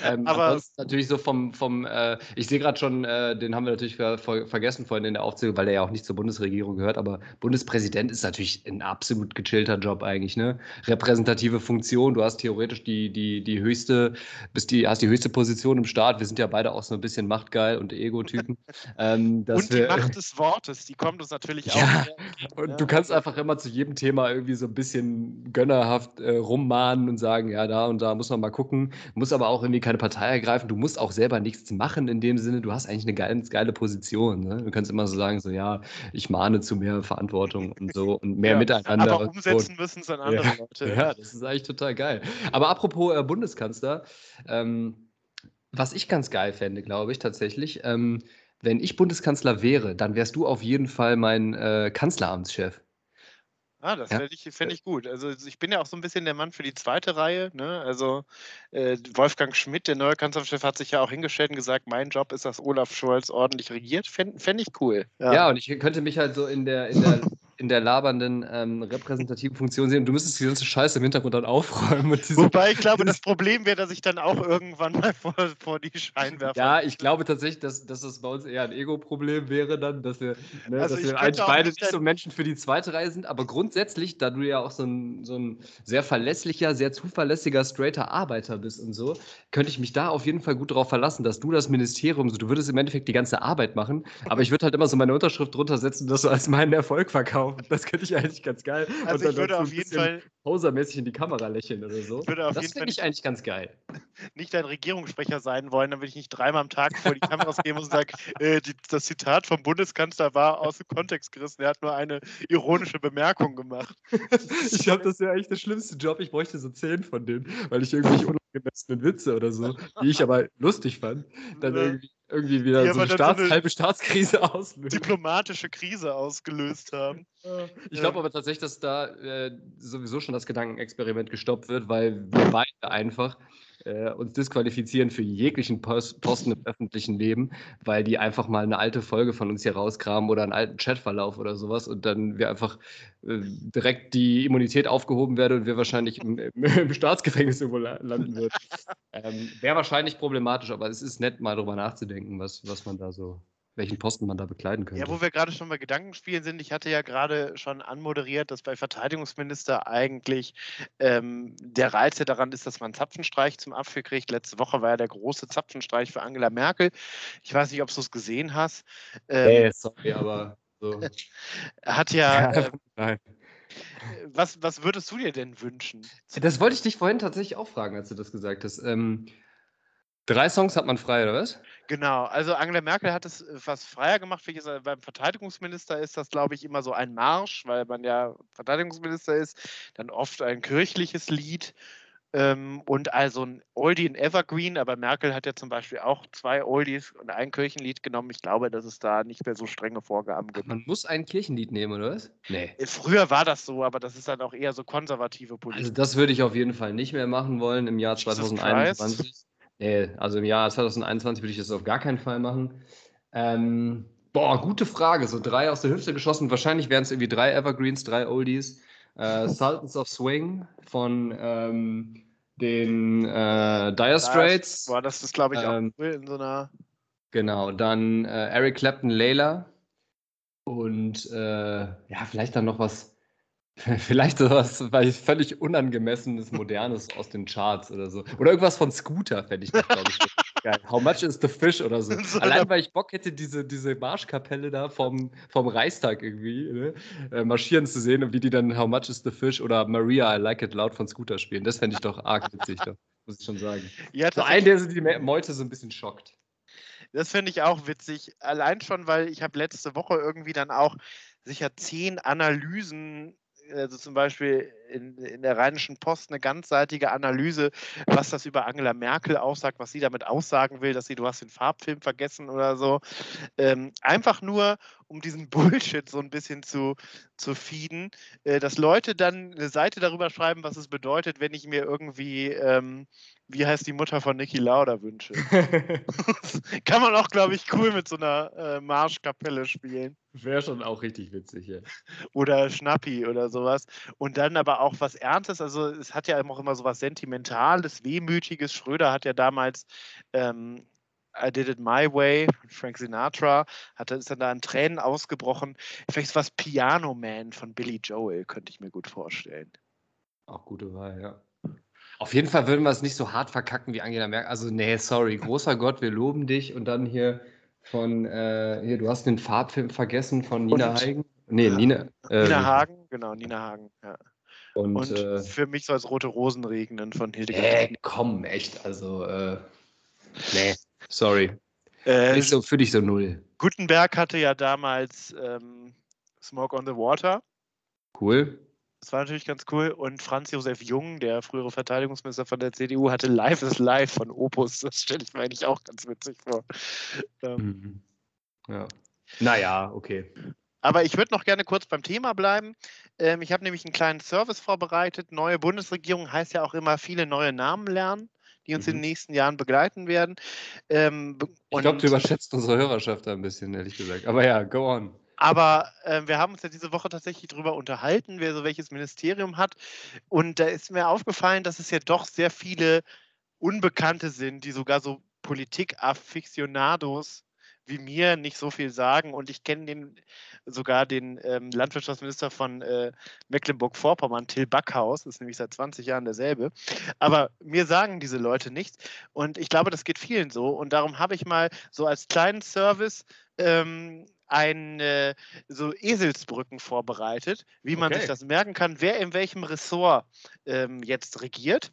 ähm, aber natürlich so vom, vom äh, ich sehe gerade schon, äh, den haben wir natürlich ver ver vergessen vorhin in der Aufzählung, weil der ja auch nicht zur Bundesregierung gehört, aber Bundespräsident ist natürlich ein absolut gechillter Job eigentlich, ne? Repräsentative Funktion, du hast theoretisch die, die, die höchste, bist die, hast die höchste Position im Staat. Wir sind ja beide auch so ein bisschen machtgeil und Ego-Typen. Ähm, und die wir, Macht des Wortes, die kommt uns natürlich auch. Ja, und ja. du kannst einfach immer zu jedem Thema irgendwie so ein bisschen gönnerhaft äh, rummahnen und sagen, ja, da und da muss man mal gucken, muss aber auch irgendwie keine Partei ergreifen. Du musst auch selber nichts machen in dem Sinne. Du hast eigentlich eine ganz geile Position. Ne? Du kannst immer so sagen, so ja, ich mahne zu mehr Verantwortung und so und mehr ja, Miteinander. Aber umsetzen müssen es dann andere ja, Leute. Ja, das ist eigentlich total geil. Aber apropos äh, Bundeskanzler, ähm, was ich ganz geil fände, glaube ich, tatsächlich, ähm, wenn ich Bundeskanzler wäre, dann wärst du auf jeden Fall mein äh, Kanzleramtschef. Ah, das ja. fände ich, fänd ich gut. Also ich bin ja auch so ein bisschen der Mann für die zweite Reihe. Ne? Also äh, Wolfgang Schmidt, der neue Kanzlerchef, hat sich ja auch hingestellt und gesagt, mein Job ist, dass Olaf Scholz ordentlich regiert. Fände fänd ich cool. Ja. ja. und ich könnte mich halt so in der, in der in der labernden ähm, repräsentativen Funktion sehen. Du müsstest die ganze Scheiße im Hintergrund dann aufräumen. Wobei ich glaube, das Problem wäre, dass ich dann auch irgendwann mal vor, vor die Scheinwerfer. Ja, ich glaube tatsächlich, dass, dass das bei uns eher ein Ego-Problem wäre, dann, dass wir, ne, also dass wir eigentlich beide nicht so Menschen für die zweite Reihe sind. Aber grundsätzlich, da du ja auch so ein, so ein sehr verlässlicher, sehr zuverlässiger, straighter Arbeiter bist und so, könnte ich mich da auf jeden Fall gut darauf verlassen, dass du das Ministerium, so, du würdest im Endeffekt die ganze Arbeit machen, aber ich würde halt immer so meine Unterschrift drunter setzen, dass du als meinen Erfolg verkaufst kaufen. Das könnte ich eigentlich ganz geil. Also ich würde auf jeden Fall posermäßig in die Kamera lächeln oder so. das finde ich eigentlich ganz geil. Nicht dein Regierungssprecher sein wollen, damit ich nicht dreimal am Tag vor die Kameras gehe und sage, äh, das Zitat vom Bundeskanzler war aus dem Kontext gerissen. Er hat nur eine ironische Bemerkung gemacht. ich glaube, das wäre eigentlich der schlimmste Job. Ich bräuchte so zehn von denen, weil ich irgendwie unangemessenen Witze oder so, die ich aber lustig fand, dann irgendwie, irgendwie wieder ja, so eine, Staats-, so eine halbe Staatskrise auslösen. Diplomatische Krise ausgelöst haben. Ich glaube aber tatsächlich, dass da äh, sowieso schon das Gedankenexperiment gestoppt wird, weil wir beide einfach äh, uns disqualifizieren für jeglichen Posten im öffentlichen Leben, weil die einfach mal eine alte Folge von uns hier rauskramen oder einen alten Chatverlauf oder sowas und dann wir einfach äh, direkt die Immunität aufgehoben werden und wir wahrscheinlich im, im, im Staatsgefängnis irgendwo landen würden. ähm, Wäre wahrscheinlich problematisch, aber es ist nett, mal drüber nachzudenken, was, was man da so welchen Posten man da bekleiden könnte. Ja, wo wir gerade schon bei Gedankenspielen sind, ich hatte ja gerade schon anmoderiert, dass bei Verteidigungsminister eigentlich ähm, der Reiz ja daran ist, dass man einen Zapfenstreich zum Apfel kriegt. Letzte Woche war ja der große Zapfenstreich für Angela Merkel. Ich weiß nicht, ob du es gesehen hast. Ähm, hey, sorry, aber so. hat ja. ja äh, was, was würdest du dir denn wünschen? Das wollte ich dich vorhin tatsächlich auch fragen, als du das gesagt hast. Ähm, Drei Songs hat man frei, oder was? Genau, also Angela Merkel hat es fast äh, freier gemacht. Beim Verteidigungsminister ist das, glaube ich, immer so ein Marsch, weil man ja Verteidigungsminister ist. Dann oft ein kirchliches Lied ähm, und also ein Oldie und Evergreen. Aber Merkel hat ja zum Beispiel auch zwei Oldies und ein Kirchenlied genommen. Ich glaube, dass es da nicht mehr so strenge Vorgaben gibt. Man muss ein Kirchenlied nehmen, oder was? Nee. Äh, früher war das so, aber das ist dann auch eher so konservative Politik. Also das würde ich auf jeden Fall nicht mehr machen wollen im Jahr 2021. Nee, also im Jahr 2021 würde ich das auf gar keinen Fall machen. Ähm, boah, gute Frage. So drei aus der Hüfte geschossen. Wahrscheinlich wären es irgendwie drei Evergreens, drei Oldies. Äh, Sultans of Swing von ähm, den äh, Dire Straits. Boah, das ist, glaube ich, auch ähm, in so einer. Genau, dann äh, Eric Clapton, Layla. Und äh, ja, vielleicht dann noch was Vielleicht sowas völlig unangemessenes, modernes aus den Charts oder so. Oder irgendwas von Scooter fände ich, glaube ich, geil. How much is the fish oder so. so Allein, weil ich Bock hätte, diese, diese Marschkapelle da vom, vom Reichstag irgendwie ne, äh, marschieren zu sehen und wie die dann How much is the fish oder Maria, I like it loud von Scooter spielen. Das fände ich doch arg witzig, doch, muss ich schon sagen. Ja, so ein, der die Meute so ein bisschen schockt. Das finde ich auch witzig. Allein schon, weil ich habe letzte Woche irgendwie dann auch sicher zehn Analysen also zum Beispiel in, in der Rheinischen Post eine ganzseitige Analyse, was das über Angela Merkel aussagt, was sie damit aussagen will, dass sie, du hast den Farbfilm vergessen oder so. Ähm, einfach nur, um diesen Bullshit so ein bisschen zu, zu feeden, äh, dass Leute dann eine Seite darüber schreiben, was es bedeutet, wenn ich mir irgendwie, ähm, wie heißt die Mutter von Niki Lauda wünsche. Kann man auch, glaube ich, cool mit so einer äh, Marschkapelle spielen. Wäre schon auch richtig witzig, ja. Oder Schnappi oder sowas. Und dann aber auch was Ernstes. Also es hat ja auch immer so was Sentimentales, Wehmütiges. Schröder hat ja damals ähm, I Did It My Way, Frank Sinatra, hat, ist dann da in Tränen ausgebrochen. Vielleicht was Piano Man von Billy Joel, könnte ich mir gut vorstellen. Auch gute Wahl, ja. Auf jeden Fall würden wir es nicht so hart verkacken wie Angela Merkel. Also, nee, sorry, großer Gott, wir loben dich. Und dann hier von, äh, hier, du hast den Farbfilm vergessen von Nina und, Hagen. Nee, ja, Nina. Äh, Nina Hagen, genau, Nina Hagen, ja. Und, und äh, für mich soll es rote Rosen regnen von Hildegard. Äh, komm, echt, also, äh, nee. Sorry. Äh, ist so für dich so null. Gutenberg hatte ja damals ähm, Smoke on the Water. Cool. Das war natürlich ganz cool. Und Franz Josef Jung, der frühere Verteidigungsminister von der CDU, hatte Live is Live von Opus. Das stelle ich mir eigentlich auch ganz witzig vor. Ähm, mhm. Ja. Naja, okay. Aber ich würde noch gerne kurz beim Thema bleiben. Ähm, ich habe nämlich einen kleinen Service vorbereitet. Neue Bundesregierung heißt ja auch immer viele neue Namen lernen die uns mhm. in den nächsten Jahren begleiten werden. Ähm, ich glaube, du überschätzt unsere Hörerschaft ein bisschen, ehrlich gesagt. Aber ja, go on. Aber äh, wir haben uns ja diese Woche tatsächlich darüber unterhalten, wer so welches Ministerium hat. Und da ist mir aufgefallen, dass es ja doch sehr viele Unbekannte sind, die sogar so Politik-Afficionados wie mir nicht so viel sagen und ich kenne den sogar den ähm, Landwirtschaftsminister von äh, Mecklenburg-Vorpommern, Till Backhaus, ist nämlich seit 20 Jahren derselbe. Aber mir sagen diese Leute nichts und ich glaube, das geht vielen so und darum habe ich mal so als kleinen Service ähm, ein, äh, so Eselsbrücken vorbereitet, wie man sich Okay. das merken kann, wer in welchem Ressort ähm, jetzt regiert.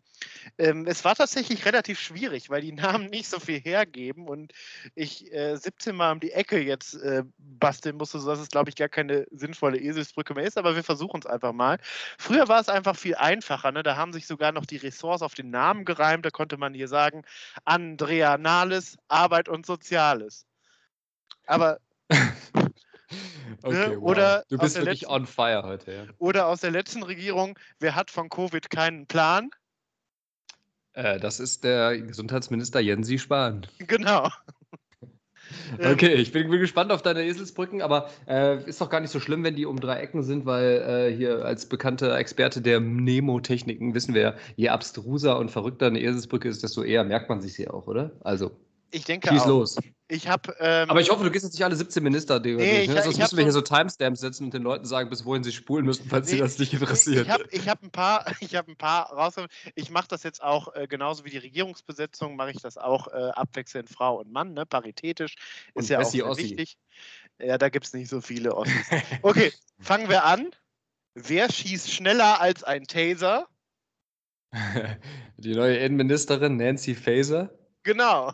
Ähm, es war tatsächlich relativ schwierig, weil die Namen nicht so viel hergeben und ich äh, 17 Mal um die Ecke jetzt äh, basteln musste, sodass es, glaube ich, gar keine sinnvolle Eselsbrücke mehr ist, aber wir versuchen es einfach mal. Früher war es einfach viel einfacher, ne? da haben sich sogar noch die Ressorts auf den Namen gereimt, da konnte man hier sagen, Andrea Nahles, Arbeit und Soziales. Aber Okay, wow. oder du aus bist der wirklich letzten- on fire heute, ja. Oder aus der letzten Regierung, wer hat von Covid keinen Plan? Äh, das ist der Gesundheitsminister Jensi Spahn. Genau. Okay, ich bin, bin gespannt auf deine Eselsbrücken, aber äh, ist doch gar nicht so schlimm, wenn die um drei Ecken sind, weil äh, hier als bekannter Experte der Mnemotechniken wissen wir ja, je abstruser und verrückter eine Eselsbrücke ist, desto eher merkt man sich sie auch, oder? Also, Ich denke schieß auch. los. Ich habe. Ähm, Aber ich hoffe, du gehst jetzt nicht alle 17 Minister Nee, ne? ich- Sonst ich hab müssen wir hier so- so Timestamps setzen und den Leuten sagen, bis wohin sie spulen müssen, falls sie Nee, das nicht interessiert. Ich habe ich hab ein paar, ich habe ein paar rausgenommen. Ich mache das jetzt auch äh, genauso wie die Regierungsbesetzung, mache ich das auch äh, abwechselnd Frau und Mann, ne, paritätisch. Ist Und ja auch Bessie Ossi. wichtig. Ja, da gibt es nicht so viele Ossis. Okay, fangen wir an. Wer schießt schneller als ein Taser? Die neue Innenministerin Nancy Faeser Genau.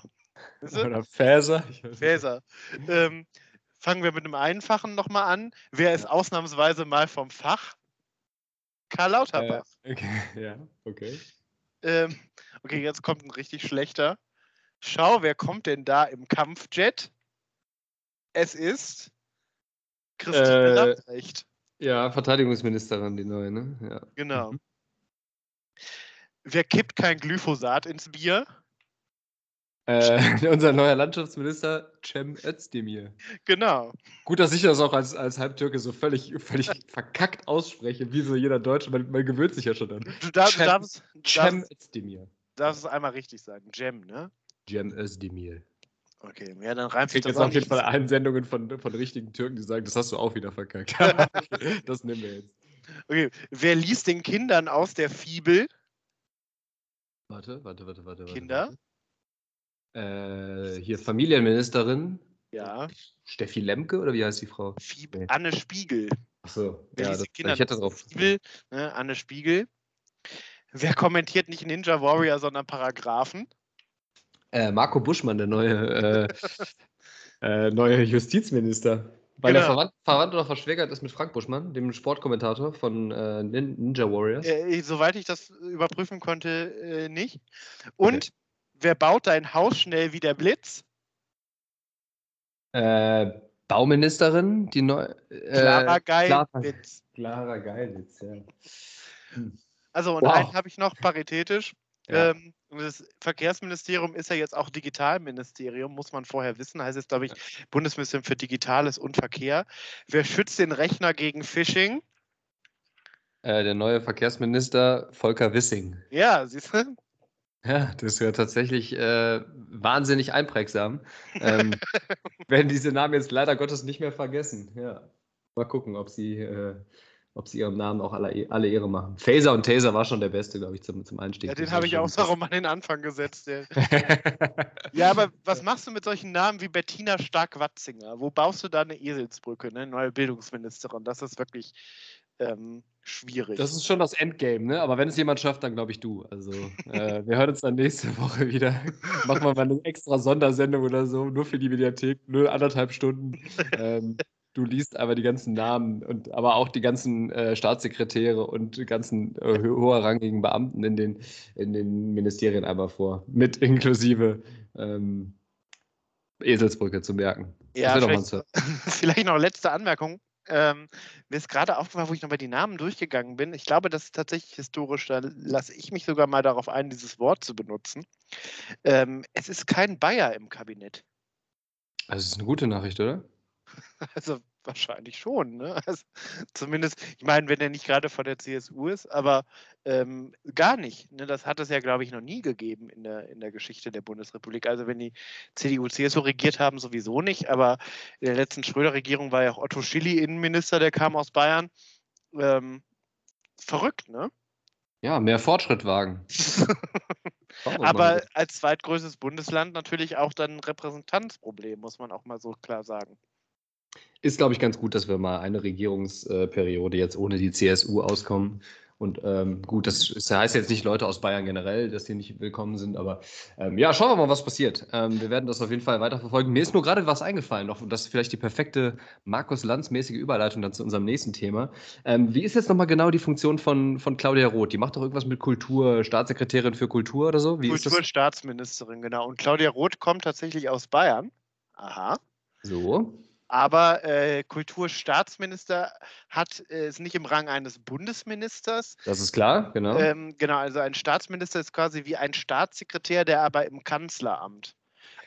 Oder nicht. Faeser. Ähm, fangen wir mit einem Einfachen nochmal an. Wer ist ausnahmsweise mal vom Fach? Karl Lauterbach. Äh, okay, ja, okay. Ähm, okay, jetzt kommt ein richtig schlechter. Schau, wer kommt denn da im Kampfjet? Es ist Christine Äh, Lambrecht. Ja, Verteidigungsministerin, die neue, ne? Ja. Genau. Mhm. Wer kippt kein Glyphosat ins Bier? Äh, unser neuer Landschaftsminister, Cem Özdemir. Genau. Gut, dass ich das auch als, als Halbtürke so völlig, völlig verkackt ausspreche, wie so jeder Deutsche. Man, man gewöhnt sich ja schon an. Du, dar du Cem- darfst, Cem darfst, Özdemir. darfst es einmal richtig sagen. Jem, ne? Cem Özdemir. Okay, ja, dann reimt sich das jetzt auch auf jeden nicht. Fall Einsendungen von, von richtigen Türken, die sagen, das hast du auch wieder verkackt. das nehmen wir jetzt. Okay, wer liest den Kindern aus der Fibel? Warte, warte, warte, warte. warte, Kinder? Warte. Äh, hier Familienministerin. Ja, Steffi Lemke oder wie heißt die Frau? Fibel. Nee. Anne Spiegel. Achso, Wer ja, das, ich hätte drauf. Fibel? Ne, Anne Spiegel. Wer kommentiert nicht Ninja Warrior, sondern Paragraphen? Äh, Marco Buschmann, der neue, äh, äh, neue Justizminister. Weil er Genau. verwandt, verwandt oder verschwägert ist mit Frank Buschmann, dem Sportkommentator von äh, Nin Ninja Warriors. Äh, soweit ich das überprüfen konnte, äh, nicht. Und wer baut dein Haus schnell wie der Blitz? Äh, Bauministerin, die neue. Äh, Clara Geilwitz. Clara Geilwitz, ja. Also, und Wow. einen habe ich noch paritätisch. Ja. Ähm, das Verkehrsministerium ist ja jetzt auch Digitalministerium, muss man vorher wissen. Heißt jetzt, glaube ich, Bundesministerium für Digitales und Verkehr. Wer schützt den Rechner gegen Phishing? Äh, der neue Verkehrsminister Volker Wissing. Ja, siehst du? Ja, das ist ja tatsächlich äh, wahnsinnig einprägsam. Ähm, werden diese Namen jetzt leider Gottes nicht mehr vergessen. Ja. Mal gucken, ob sie, äh, ob sie ihrem Namen auch alle, alle Ehre machen. Phaser und Taser war schon der beste, glaube ich, zum, zum Einstieg. Ja, den habe ich auch darum an den Anfang gesetzt. Ja, aber was machst du mit solchen Namen wie Bettina Stark-Watzinger? Wo baust du da eine Eselsbrücke, ne? Neue Bildungsministerin. Das ist wirklich ähm, schwierig. Das ist schon das Endgame, ne? Aber wenn es jemand schafft, dann glaube ich du. Also, äh, wir hören uns dann nächste Woche wieder. Machen wir mal eine extra Sondersendung oder so, nur für die Mediathek, nur anderthalb Stunden. Ähm, du liest aber die ganzen Namen und aber auch die ganzen äh, Staatssekretäre und die ganzen äh, ho- hoherrangigen Beamten in den, in den Ministerien einmal vor. Mit inklusive ähm, Eselsbrücke zu merken. Ja, vielleicht, vielleicht noch letzte Anmerkung. Ähm, mir ist gerade aufgefallen, wo ich nochmal die Namen durchgegangen bin. Ich glaube, das ist tatsächlich historisch. Da lasse ich mich sogar mal darauf ein, dieses Wort zu benutzen. Ähm, es ist kein Bayer im Kabinett. Also, das ist eine gute Nachricht, oder? Also wahrscheinlich schon. Ne? Also, zumindest, ich meine, wenn er nicht gerade von der CSU ist, aber ähm, gar nicht. Ne? Das hat es ja, glaube ich, noch nie gegeben in der, in der Geschichte der Bundesrepublik. Also wenn die CDU, CSU regiert haben, sowieso nicht. Aber in der letzten Schröder-Regierung war ja auch Otto Schilly Innenminister, der kam aus Bayern. Ähm, verrückt, ne? Ja, mehr Fortschritt wagen. Aber als zweitgrößtes Bundesland natürlich auch dann ein Repräsentanzproblem, muss man auch mal so klar sagen. Ist, glaube ich, ganz gut, dass wir mal eine Regierungsperiode jetzt ohne die CSU auskommen. Und ähm, gut, das, das, heißt jetzt nicht Leute aus Bayern generell, dass die nicht willkommen sind, aber ähm, ja, schauen wir mal, was passiert. Ähm, wir werden das auf jeden Fall weiterverfolgen. Mir ist nur gerade was eingefallen, noch, und das ist vielleicht die perfekte Markus Lanz-mäßige Überleitung dann zu unserem nächsten Thema. Ähm, wie ist jetzt nochmal genau die Funktion von, von Claudia Roth? Die macht doch irgendwas mit Kultur, Staatssekretärin für Kultur oder so? Wie Kulturstaatsministerin, genau. Und Claudia Roth kommt tatsächlich aus Bayern. Aha. So. Aber äh, Kulturstaatsminister hat äh, ist nicht im Rang eines Bundesministers. Das ist klar, genau. Ähm, genau, also ein Staatsminister ist quasi wie ein Staatssekretär, der aber im Kanzleramt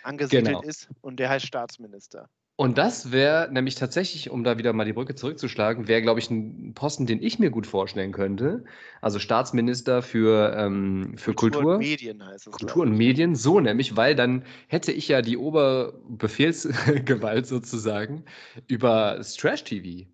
angesiedelt genau. ist und der heißt Staatsminister. Und das wäre nämlich tatsächlich, um da wieder mal die Brücke zurückzuschlagen, wäre, glaube ich, ein Posten, den ich mir gut vorstellen könnte. Also Staatsminister für, ähm, für Kultur. Kultur und Medien heißt es. Kultur und Medien, so nämlich, weil dann hätte ich ja die Oberbefehlsgewalt sozusagen über Trash-TV.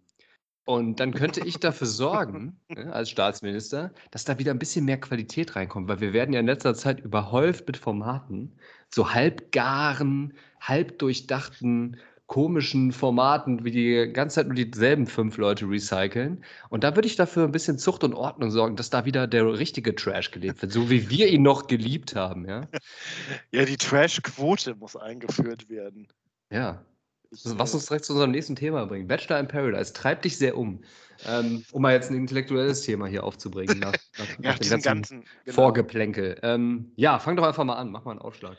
Und dann könnte ich dafür sorgen, ne, als Staatsminister, dass da wieder ein bisschen mehr Qualität reinkommt, weil wir werden ja in letzter Zeit überhäuft mit Formaten, so halbgaren, halbdurchdachten komischen Formaten, wie die ganze Zeit nur dieselben fünf Leute recyceln. Und da würde ich dafür ein bisschen Zucht und Ordnung sorgen, dass da wieder der richtige Trash gelebt wird, so wie wir ihn noch geliebt haben, ja. Ja, die Trash-Quote muss eingeführt werden. Ja. Was uns direkt zu unserem nächsten Thema bringt. Bachelor in Paradise treibt dich sehr um. Ähm, um mal jetzt ein intellektuelles Thema hier aufzubringen, nach, nach, ja, nach dem ganzen, ganzen genau. Vorgeplänkel. Ähm, ja, fang doch einfach mal an, mach mal einen Aufschlag.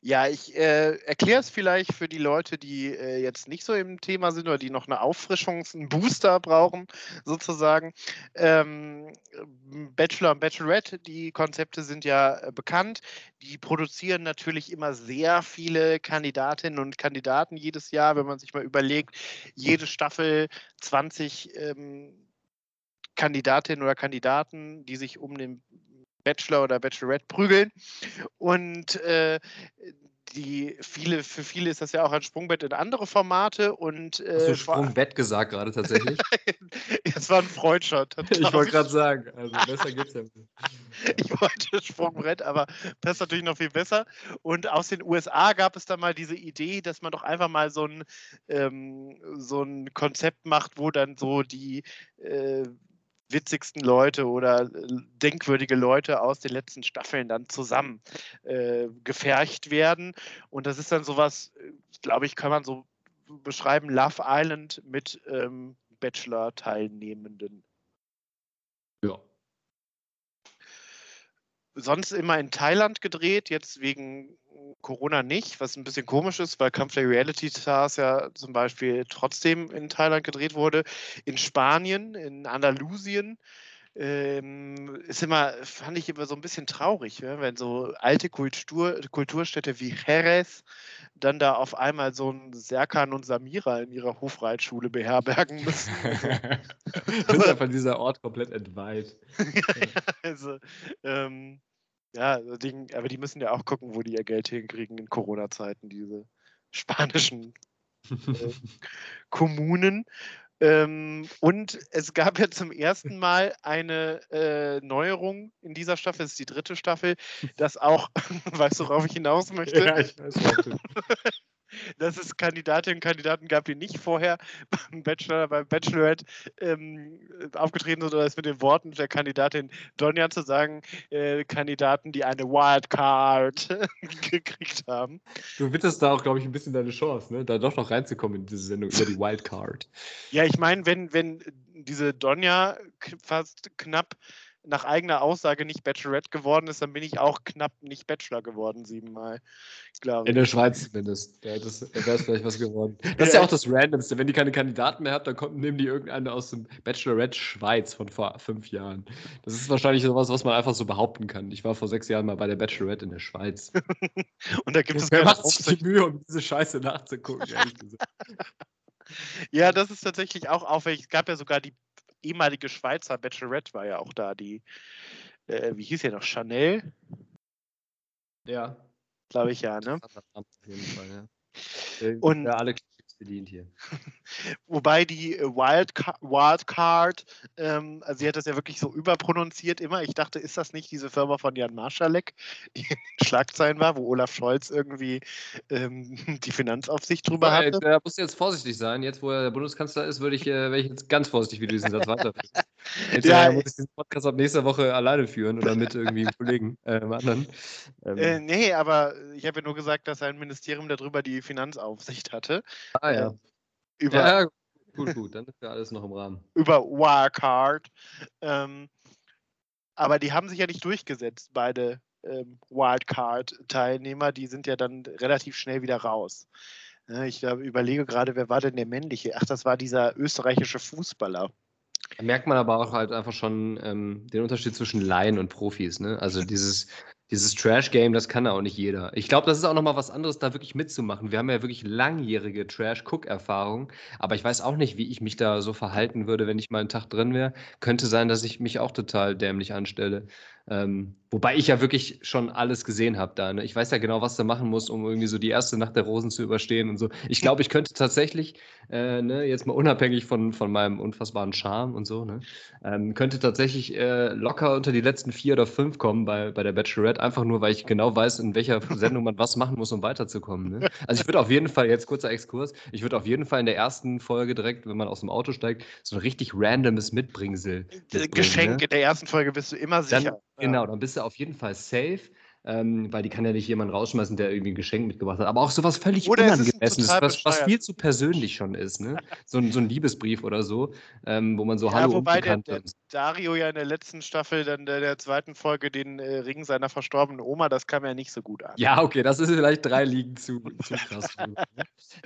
Ja, ich äh, erkläre es vielleicht für die Leute, die äh, jetzt nicht so im Thema sind oder die noch eine Auffrischung, einen Booster brauchen, sozusagen. Ähm, Bachelor und Bachelorette, die Konzepte sind ja äh, bekannt. Die produzieren natürlich immer sehr viele Kandidatinnen und Kandidaten jedes Jahr, wenn man sich mal überlegt, jede Staffel 20 ähm, Kandidatinnen oder Kandidaten, die sich um den Bachelor oder Bachelorette prügeln. Und äh, die viele, für viele ist das ja auch ein Sprungbett in andere Formate und äh, Hast du Sprungbett gesagt gerade tatsächlich? Es war ein Freudshot. Ich wollte gerade sagen, also besser geht's ja nicht. Ich wollte Sprungbrett, aber das ist natürlich noch viel besser. Und aus den USA gab es da mal diese Idee, dass man doch einfach mal so ein, ähm, so ein Konzept macht, wo dann so die äh, witzigsten Leute oder äh, denkwürdige Leute aus den letzten Staffeln dann zusammen äh, gefercht werden. Und das ist dann sowas, äh, glaube ich, kann man so beschreiben, Love Island mit ähm, Bachelor-Teilnehmenden. Ja. Sonst immer in Thailand gedreht, jetzt wegen Corona nicht, was ein bisschen komisch ist, weil Kampf der Reality Stars ja zum Beispiel trotzdem in Thailand gedreht wurde. In Spanien, in Andalusien. Ähm, ist immer, fand ich immer so ein bisschen traurig, ja, wenn so alte Kultur, Kulturstädte wie Jerez dann da auf einmal so ein Serkan und Samira in ihrer Hofreitschule beherbergen müssen. das ist einfach dieser Ort komplett entweiht. also, ähm, ja, also aber die müssen ja auch gucken, wo die ihr Geld hinkriegen in Corona-Zeiten, diese spanischen äh, Kommunen. Ähm, und es gab ja zum ersten Mal eine äh, Neuerung in dieser Staffel, es ist die dritte Staffel, dass auch, weißt du, worauf ich hinaus möchte? Ja, ich weiß. Dass es Kandidatinnen und Kandidaten gab, die nicht vorher beim Bachelor, beim Bachelorette ähm, aufgetreten sind, oder es mit den Worten der Kandidatin Donja zu sagen, äh, Kandidaten, die eine Wildcard gekriegt haben. Du witterst da auch, glaube ich, ein bisschen deine Chance, ne? da doch noch reinzukommen in diese Sendung über die Wildcard. Ja, ich meine, wenn, wenn diese Donja fast knapp nach eigener Aussage nicht Bachelorette geworden ist, dann bin ich auch knapp nicht Bachelor geworden, siebenmal, glaube In der Schweiz zumindest. Ja, das, da wäre es vielleicht was geworden. Das ist ja auch das Randomste. Wenn die keine Kandidaten mehr habt, dann kommt, nehmen die irgendeine aus dem Bachelorette Schweiz von vor fünf Jahren. Das ist wahrscheinlich sowas, was man einfach so behaupten kann. Ich war vor sechs Jahren mal bei der Bachelorette in der Schweiz. Und da gibt es Wer macht sich die Mühe, um diese Scheiße nachzugucken, ehrlich gesagt. Ja, das ist tatsächlich auch aufwendig. Es gab ja sogar die ehemalige Schweizer Bachelorette war ja auch da, die, äh, wie hieß ja noch, Chanel? Ja. Glaube ich ja, ne? Auf jeden Fall, ja. Und, ja, alle bedient hier. Wobei die äh, Wildcard, Wildcard ähm, also sie hat das ja wirklich so überprononziert immer. Ich dachte, ist das nicht diese Firma von Jan Marschalek, die in den Schlagzeilen war, wo Olaf Scholz irgendwie ähm, die Finanzaufsicht drüber Ja, hatte? Da musst du jetzt vorsichtig sein. Jetzt, wo er der Bundeskanzler ist, würde ich, äh, wäre ich jetzt ganz vorsichtig, wie du diesen Satz weiterführst. Jetzt Ja, äh, muss ich diesen Podcast ab nächster Woche alleine führen oder mit irgendwie einem Kollegen, äh, einem anderen. Ähm, Äh, nee, aber ich habe ja nur gesagt, dass sein Ministerium darüber die Finanzaufsicht hatte. ah ja. Über, Ja, gut, gut, dann ist ja alles noch im Rahmen. über Wirecard. Ähm, aber die haben sich ja nicht durchgesetzt, beide ähm, Wildcard-Teilnehmer. Die sind ja dann relativ schnell wieder raus. Ja, ich überlege gerade, wer war denn der männliche? Ach, das war dieser österreichische Fußballer. Da merkt man aber auch halt einfach schon ähm, den Unterschied zwischen Laien und Profis. Ne? Also dieses, dieses Trash-Game, das kann auch nicht jeder. Ich glaube, das ist auch nochmal was anderes, da wirklich mitzumachen. Wir haben ja wirklich langjährige Trash-Cook-Erfahrung, aber ich weiß auch nicht, wie ich mich da so verhalten würde, wenn ich mal einen Tag drin wäre. Könnte sein, dass ich mich auch total dämlich anstelle. Ähm, wobei ich ja wirklich schon alles gesehen habe da. Ne? Ich weiß ja genau, was du machen musst, um irgendwie so die erste Nacht der Rosen zu überstehen und so. Ich glaube, ich könnte tatsächlich, äh, ne, jetzt mal unabhängig von, von meinem unfassbaren Charme und so, ne, ähm, könnte tatsächlich äh, locker unter die letzten vier oder fünf kommen bei, bei der Bachelorette, einfach nur, weil ich genau weiß, in welcher Sendung man was machen muss, um weiterzukommen. Ne? Also ich würde auf jeden Fall, jetzt kurzer Exkurs, ich würde auf jeden Fall in der ersten Folge direkt, wenn man aus dem Auto steigt, so ein richtig randomes Mitbringsel. mitbringen, Geschenk ne? in der ersten Folge bist du immer Dann, sicher. Genau, dann bist du auf jeden Fall safe. Ähm, weil die kann ja nicht jemand rausschmeißen, der irgendwie ein Geschenk mitgebracht hat. Aber auch sowas völlig Oder Unangemessenes, was, was viel zu persönlich schon ist. Ne? So, ein, so ein Liebesbrief oder so, ähm, wo man so Ja, Hallo wobei der, der Dario ja in der letzten Staffel, dann der, der zweiten Folge, den äh, Ring seiner verstorbenen Oma, das kam ja nicht so gut an. Ja, okay, das ist vielleicht drei Ligen zu, zu krass. ne?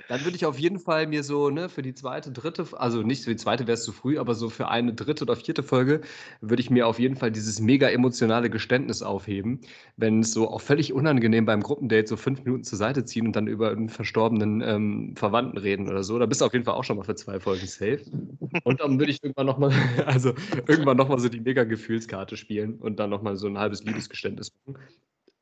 Dann würde ich auf jeden Fall mir so, ne, für die zweite, dritte, also nicht für die zweite wäre es zu früh, aber so für eine dritte oder vierte Folge würde ich mir auf jeden Fall dieses mega emotionale Geständnis aufheben, wenn es so auch völlig unangenehm beim Gruppendate so fünf Minuten zur Seite ziehen und dann über einen verstorbenen ähm, Verwandten reden oder so. Da bist du auf jeden Fall auch schon mal für zwei Folgen safe. Und dann würde ich irgendwann nochmal, also irgendwann nochmal so die mega Gefühlskarte spielen und dann nochmal so ein halbes Liebesgeständnis machen.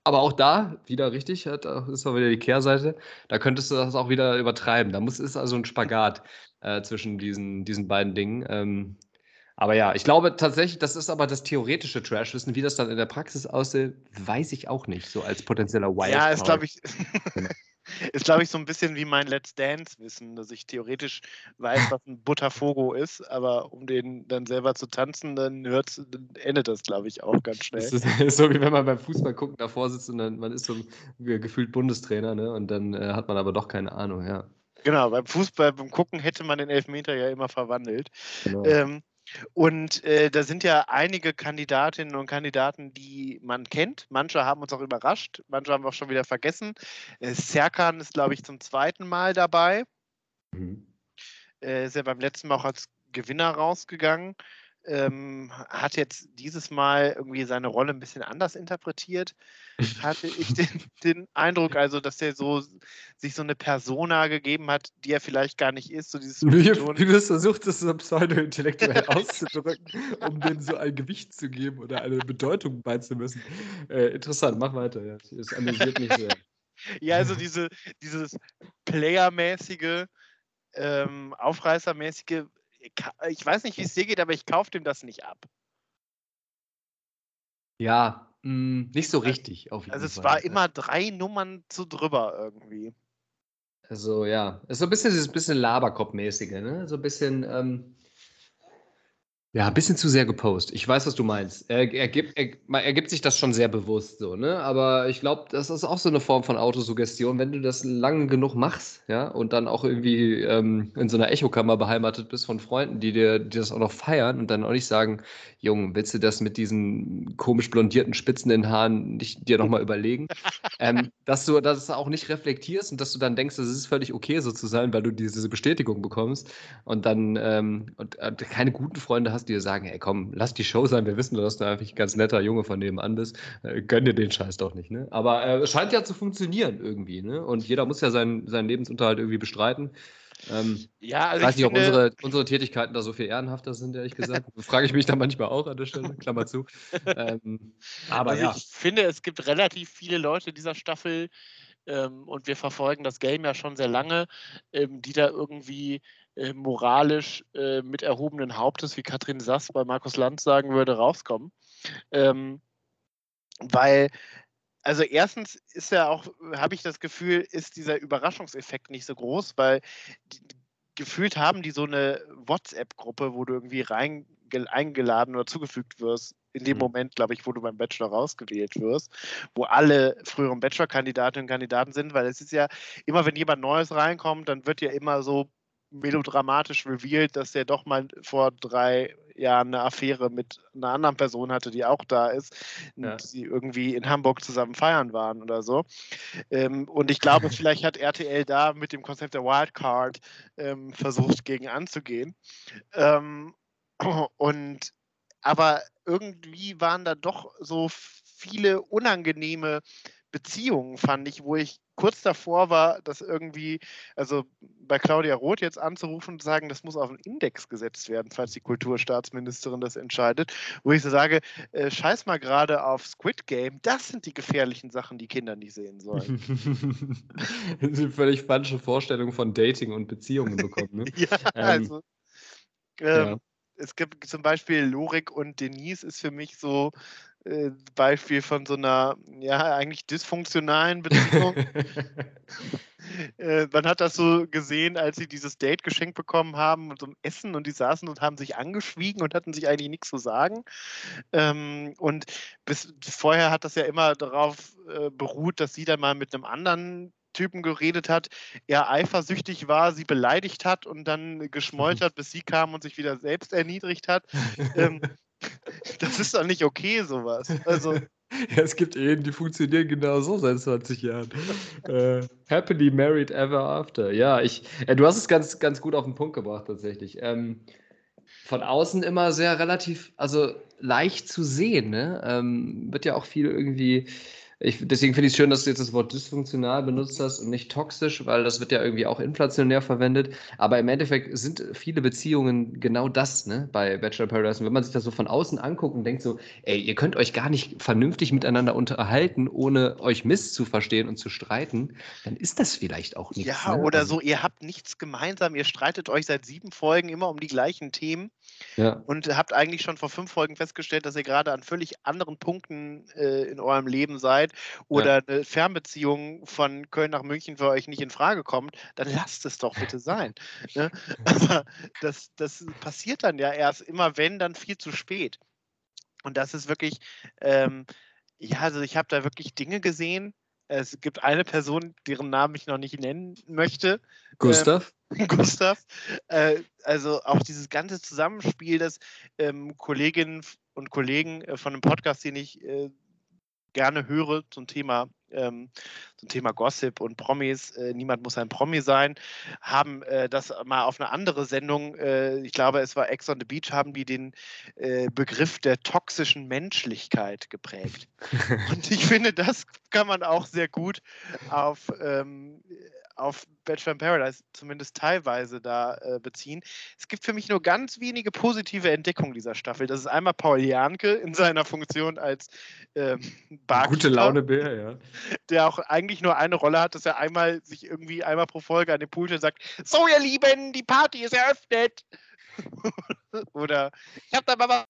Aber auch da, wieder richtig, hat, ist auch wieder die Kehrseite, da könntest du das auch wieder übertreiben. Da muss, ist also ein Spagat äh, zwischen diesen, diesen beiden Dingen. Ähm, aber ja, ich glaube tatsächlich, das ist aber das theoretische Trashwissen. Wie das dann in der Praxis aussieht, weiß ich auch nicht, so als potenzieller Wildcard. Ja, ist glaube ich, Genau. ist glaube ich so ein bisschen wie mein Let's Dance Wissen, dass ich theoretisch weiß, was ein Butterfogo ist, aber um den dann selber zu tanzen, dann hört's, dann endet das glaube ich auch ganz schnell. Das ist, ist so wie wenn man beim Fußball gucken davor sitzt und dann man ist so ge- gefühlt Bundestrainer, ne? Und dann äh, hat man aber doch keine Ahnung, ja. Genau, beim Fußball, beim Gucken hätte man den Elfmeter ja immer verwandelt. Genau. Ähm, und äh, da sind ja einige Kandidatinnen und Kandidaten, die man kennt. Manche haben uns auch überrascht, manche haben wir auch schon wieder vergessen. Äh, Serkan ist, glaube ich, zum zweiten Mal dabei. Mhm. Äh, ist ja beim letzten Mal auch als Gewinner rausgegangen. Ähm, hat jetzt dieses Mal irgendwie seine Rolle ein bisschen anders interpretiert, hatte ich den, den Eindruck, also dass er so sich so eine Persona gegeben hat, die er vielleicht gar nicht ist, so dieses Wie, Ton- wie du es versucht, das so pseudo-intellektuell auszudrücken, um denen so ein Gewicht zu geben oder eine Bedeutung beizumessen. Äh, interessant, mach weiter. Ja. Es amüsiert mich sehr. Ja, also diese, dieses Player-mäßige, ähm, Aufreißermäßige, ich weiß nicht, wie es dir geht, aber ich kaufe dem das nicht ab. Ja, mh, nicht so richtig auf jeden Also es Fall. war immer drei Nummern zu drüber irgendwie. Also ja, ist so ein bisschen dieses bisschen Laberkopf-mäßige, ne? So ein bisschen, ähm, ja, ein bisschen zu sehr gepostet. Ich weiß, was du meinst. Er, er, gibt, er, er gibt sich das schon sehr bewusst so, ne? Aber ich glaube, das ist auch so eine Form von Autosuggestion, wenn du das lang genug machst, ja, und dann auch irgendwie ähm, in so einer Echokammer beheimatet bist von Freunden, die dir die das auch noch feiern und dann auch nicht sagen, Junge, willst du das mit diesen komisch blondierten Spitzen in den Haaren nicht dir nochmal überlegen? ähm, dass du das auch nicht reflektierst und dass du dann denkst, es ist völlig okay, so zu sein, weil du diese Bestätigung bekommst und dann ähm, und, äh, keine guten Freunde hast, die dir sagen, ey komm, lass die Show sein, wir wissen dass du einfach ein ganz netter Junge von nebenan bist, äh, gönn dir den Scheiß doch nicht, ne? Aber äh, es scheint ja zu funktionieren irgendwie, ne? Und jeder muss ja seinen, seinen Lebensunterhalt irgendwie bestreiten. Ähm, Ja, ich also weiß ich nicht, ob unsere, unsere Tätigkeiten da so viel ehrenhafter sind, ehrlich gesagt. Frage ich mich da manchmal auch an der Stelle, Klammer zu. Ähm, aber also ja. ich finde, es gibt relativ viele Leute dieser Staffel, ähm, und wir verfolgen das Game ja schon sehr lange, ähm, die da irgendwie äh, moralisch äh, mit erhobenen Hauptes, wie Katrin Sass bei Markus Lanz sagen würde, rauskommen. Ähm, weil also erstens ist ja auch, habe ich das Gefühl, ist dieser Überraschungseffekt nicht so groß, weil die, gefühlt haben die so eine WhatsApp-Gruppe, wo du irgendwie rein eingeladen oder zugefügt wirst, in dem mhm. Moment, glaube ich, wo du beim Bachelor rausgewählt wirst, wo alle früheren Bachelor-Kandidatinnen und Kandidaten sind, weil es ist ja immer, wenn jemand Neues reinkommt, dann wird ja immer so melodramatisch revealed, dass der doch mal vor drei Jahren eine Affäre mit einer anderen Person hatte, die auch da ist, ja. und sie irgendwie in Hamburg zusammen feiern waren oder so. Ähm, und ich glaube, vielleicht hat RTL da mit dem Konzept der Wildcard ähm, versucht, gegen anzugehen. Ähm, und aber irgendwie waren da doch so viele unangenehme Beziehungen, fand ich, wo ich kurz davor war, das irgendwie, also bei Claudia Roth jetzt anzurufen und zu sagen, das muss auf einen Index gesetzt werden, falls die Kulturstaatsministerin das entscheidet, wo ich so sage, äh, scheiß mal gerade auf Squid Game, das sind die gefährlichen Sachen, die Kinder nicht sehen sollen. das sind völlig falsche Vorstellungen von Dating und Beziehungen bekommen. Ne? ja, ähm, also. Ähm, ja. Es gibt zum Beispiel Lorik und Denise ist für mich so äh, Beispiel von so einer, ja, eigentlich dysfunktionalen Beziehung. äh, man hat das so gesehen, als sie dieses Date geschenkt bekommen haben und so ein Essen und die saßen und haben sich angeschwiegen und hatten sich eigentlich nichts zu sagen. Ähm, und bis vorher hat das ja immer darauf äh, beruht, dass sie dann mal mit einem anderen Typen geredet hat, er eifersüchtig war, sie beleidigt hat und dann geschmoltert, bis sie kam und sich wieder selbst erniedrigt hat. ähm, das ist doch nicht okay, sowas. Also. Ja, es gibt Ehen, die funktionieren genau so seit 20 Jahren. äh, happily married ever after. Ja, ich, äh, du hast es ganz, ganz gut auf den Punkt gebracht, tatsächlich. Ähm, von außen immer sehr relativ, also leicht zu sehen, ne? Ähm, wird ja auch viel irgendwie ich, deswegen finde ich es schön, dass du jetzt das Wort dysfunktional benutzt hast und nicht toxisch, weil das wird ja irgendwie auch inflationär verwendet. Aber im Endeffekt sind viele Beziehungen genau das, ne, bei Bachelor Paradise. Und wenn man sich das so von außen anguckt und denkt so, ey, ihr könnt euch gar nicht vernünftig miteinander unterhalten, ohne euch misszuverstehen und zu streiten, dann ist das vielleicht auch nichts. Ja, ne? oder also, so, ihr habt nichts gemeinsam, ihr streitet euch seit sieben Folgen immer um die gleichen Themen ja. und habt eigentlich schon vor fünf Folgen festgestellt, dass ihr gerade an völlig anderen Punkten äh, in eurem Leben seid oder ja. eine Fernbeziehung von Köln nach München für euch nicht in Frage kommt, dann lasst es doch bitte sein. ne? Aber das, das passiert dann ja erst immer, wenn, dann viel zu spät. Und das ist wirklich, ähm, ja, also ich habe da wirklich Dinge gesehen. Es gibt eine Person, deren Namen ich noch nicht nennen möchte. Gustav. Ähm, Gustav. Äh, also auch dieses ganze Zusammenspiel, das ähm, Kolleginnen und Kollegen äh, von einem Podcast, den ich äh, gerne höre zum Thema, ähm, zum Thema Gossip und Promis, äh, niemand muss ein Promi sein, haben äh, das mal auf eine andere Sendung, äh, ich glaube, es war Ex on the Beach, haben die den Begriff der toxischen Menschlichkeit geprägt. und ich finde, das kann man auch sehr gut auf ähm, auf Bachelor in Paradise zumindest teilweise da äh, beziehen. Es gibt für mich nur ganz wenige positive Entdeckungen dieser Staffel. Das ist einmal Paul Janke in seiner Funktion als ähm, Gute Laune Bär, ja. Der auch eigentlich nur eine Rolle hat, dass er einmal sich irgendwie einmal pro Folge an den Pool sagt: So, ihr Lieben, die Party ist eröffnet. Oder ich habe da mal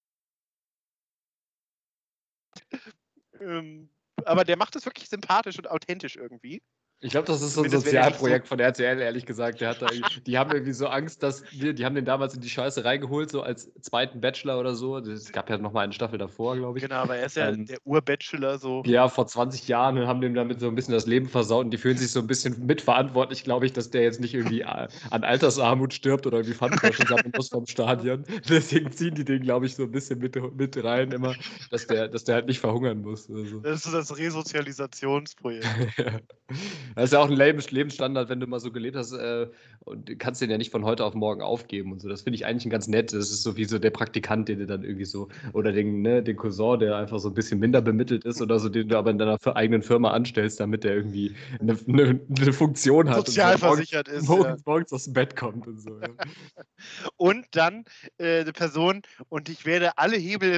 ähm, aber der macht es wirklich sympathisch und authentisch irgendwie. Ich glaube, das ist so ein Sozialprojekt von RTL, ehrlich gesagt. Der hat da, die haben irgendwie so Angst, dass die, die haben den damals in die Scheiße reingeholt, so als zweiten Bachelor oder so. Es gab ja noch mal eine Staffel davor, glaube ich. Genau, aber er ist ja ähm, der Ur-Bachelor so. Ja, vor 20 Jahren und haben dem damit so ein bisschen das Leben versaut und die fühlen sich so ein bisschen mitverantwortlich, glaube ich, dass der jetzt nicht irgendwie an Altersarmut stirbt oder irgendwie Pfandflaschen sammeln muss vom Stadion. Deswegen ziehen die den, glaube ich, so ein bisschen mit, mit rein immer, dass der, dass der halt nicht verhungern muss. Also. Das ist so das Resozialisationsprojekt. ja. Das ist ja auch ein Lebensstandard, wenn du mal so gelebt hast äh, und kannst den ja nicht von heute auf morgen aufgeben und so. Das finde ich eigentlich ganz nett. Das ist so wie so der Praktikant, den du dann irgendwie so, oder den, ne, den Cousin, der einfach so ein bisschen minder bemittelt ist oder so, den du aber in deiner eigenen Firma anstellst, damit der irgendwie eine, eine, eine Funktion hat. Sozialversichert und ist. Morgens, ja. morgens aus dem Bett kommt und so. Ja. und dann äh, eine Person, und ich werde alle Hebel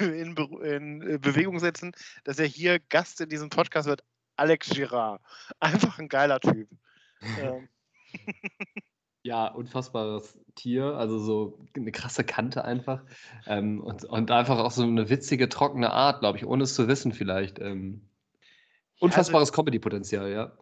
in, in, in Bewegung setzen, dass er hier Gast in diesem Podcast wird, Alex Girard. Einfach ein geiler Typ. Ähm. Ja, unfassbares Tier, also so eine krasse Kante einfach. Ähm, und, und einfach auch so eine witzige, trockene Art, glaube ich, ohne es zu wissen vielleicht. Ähm, also unfassbares Comedy-Potenzial, ja.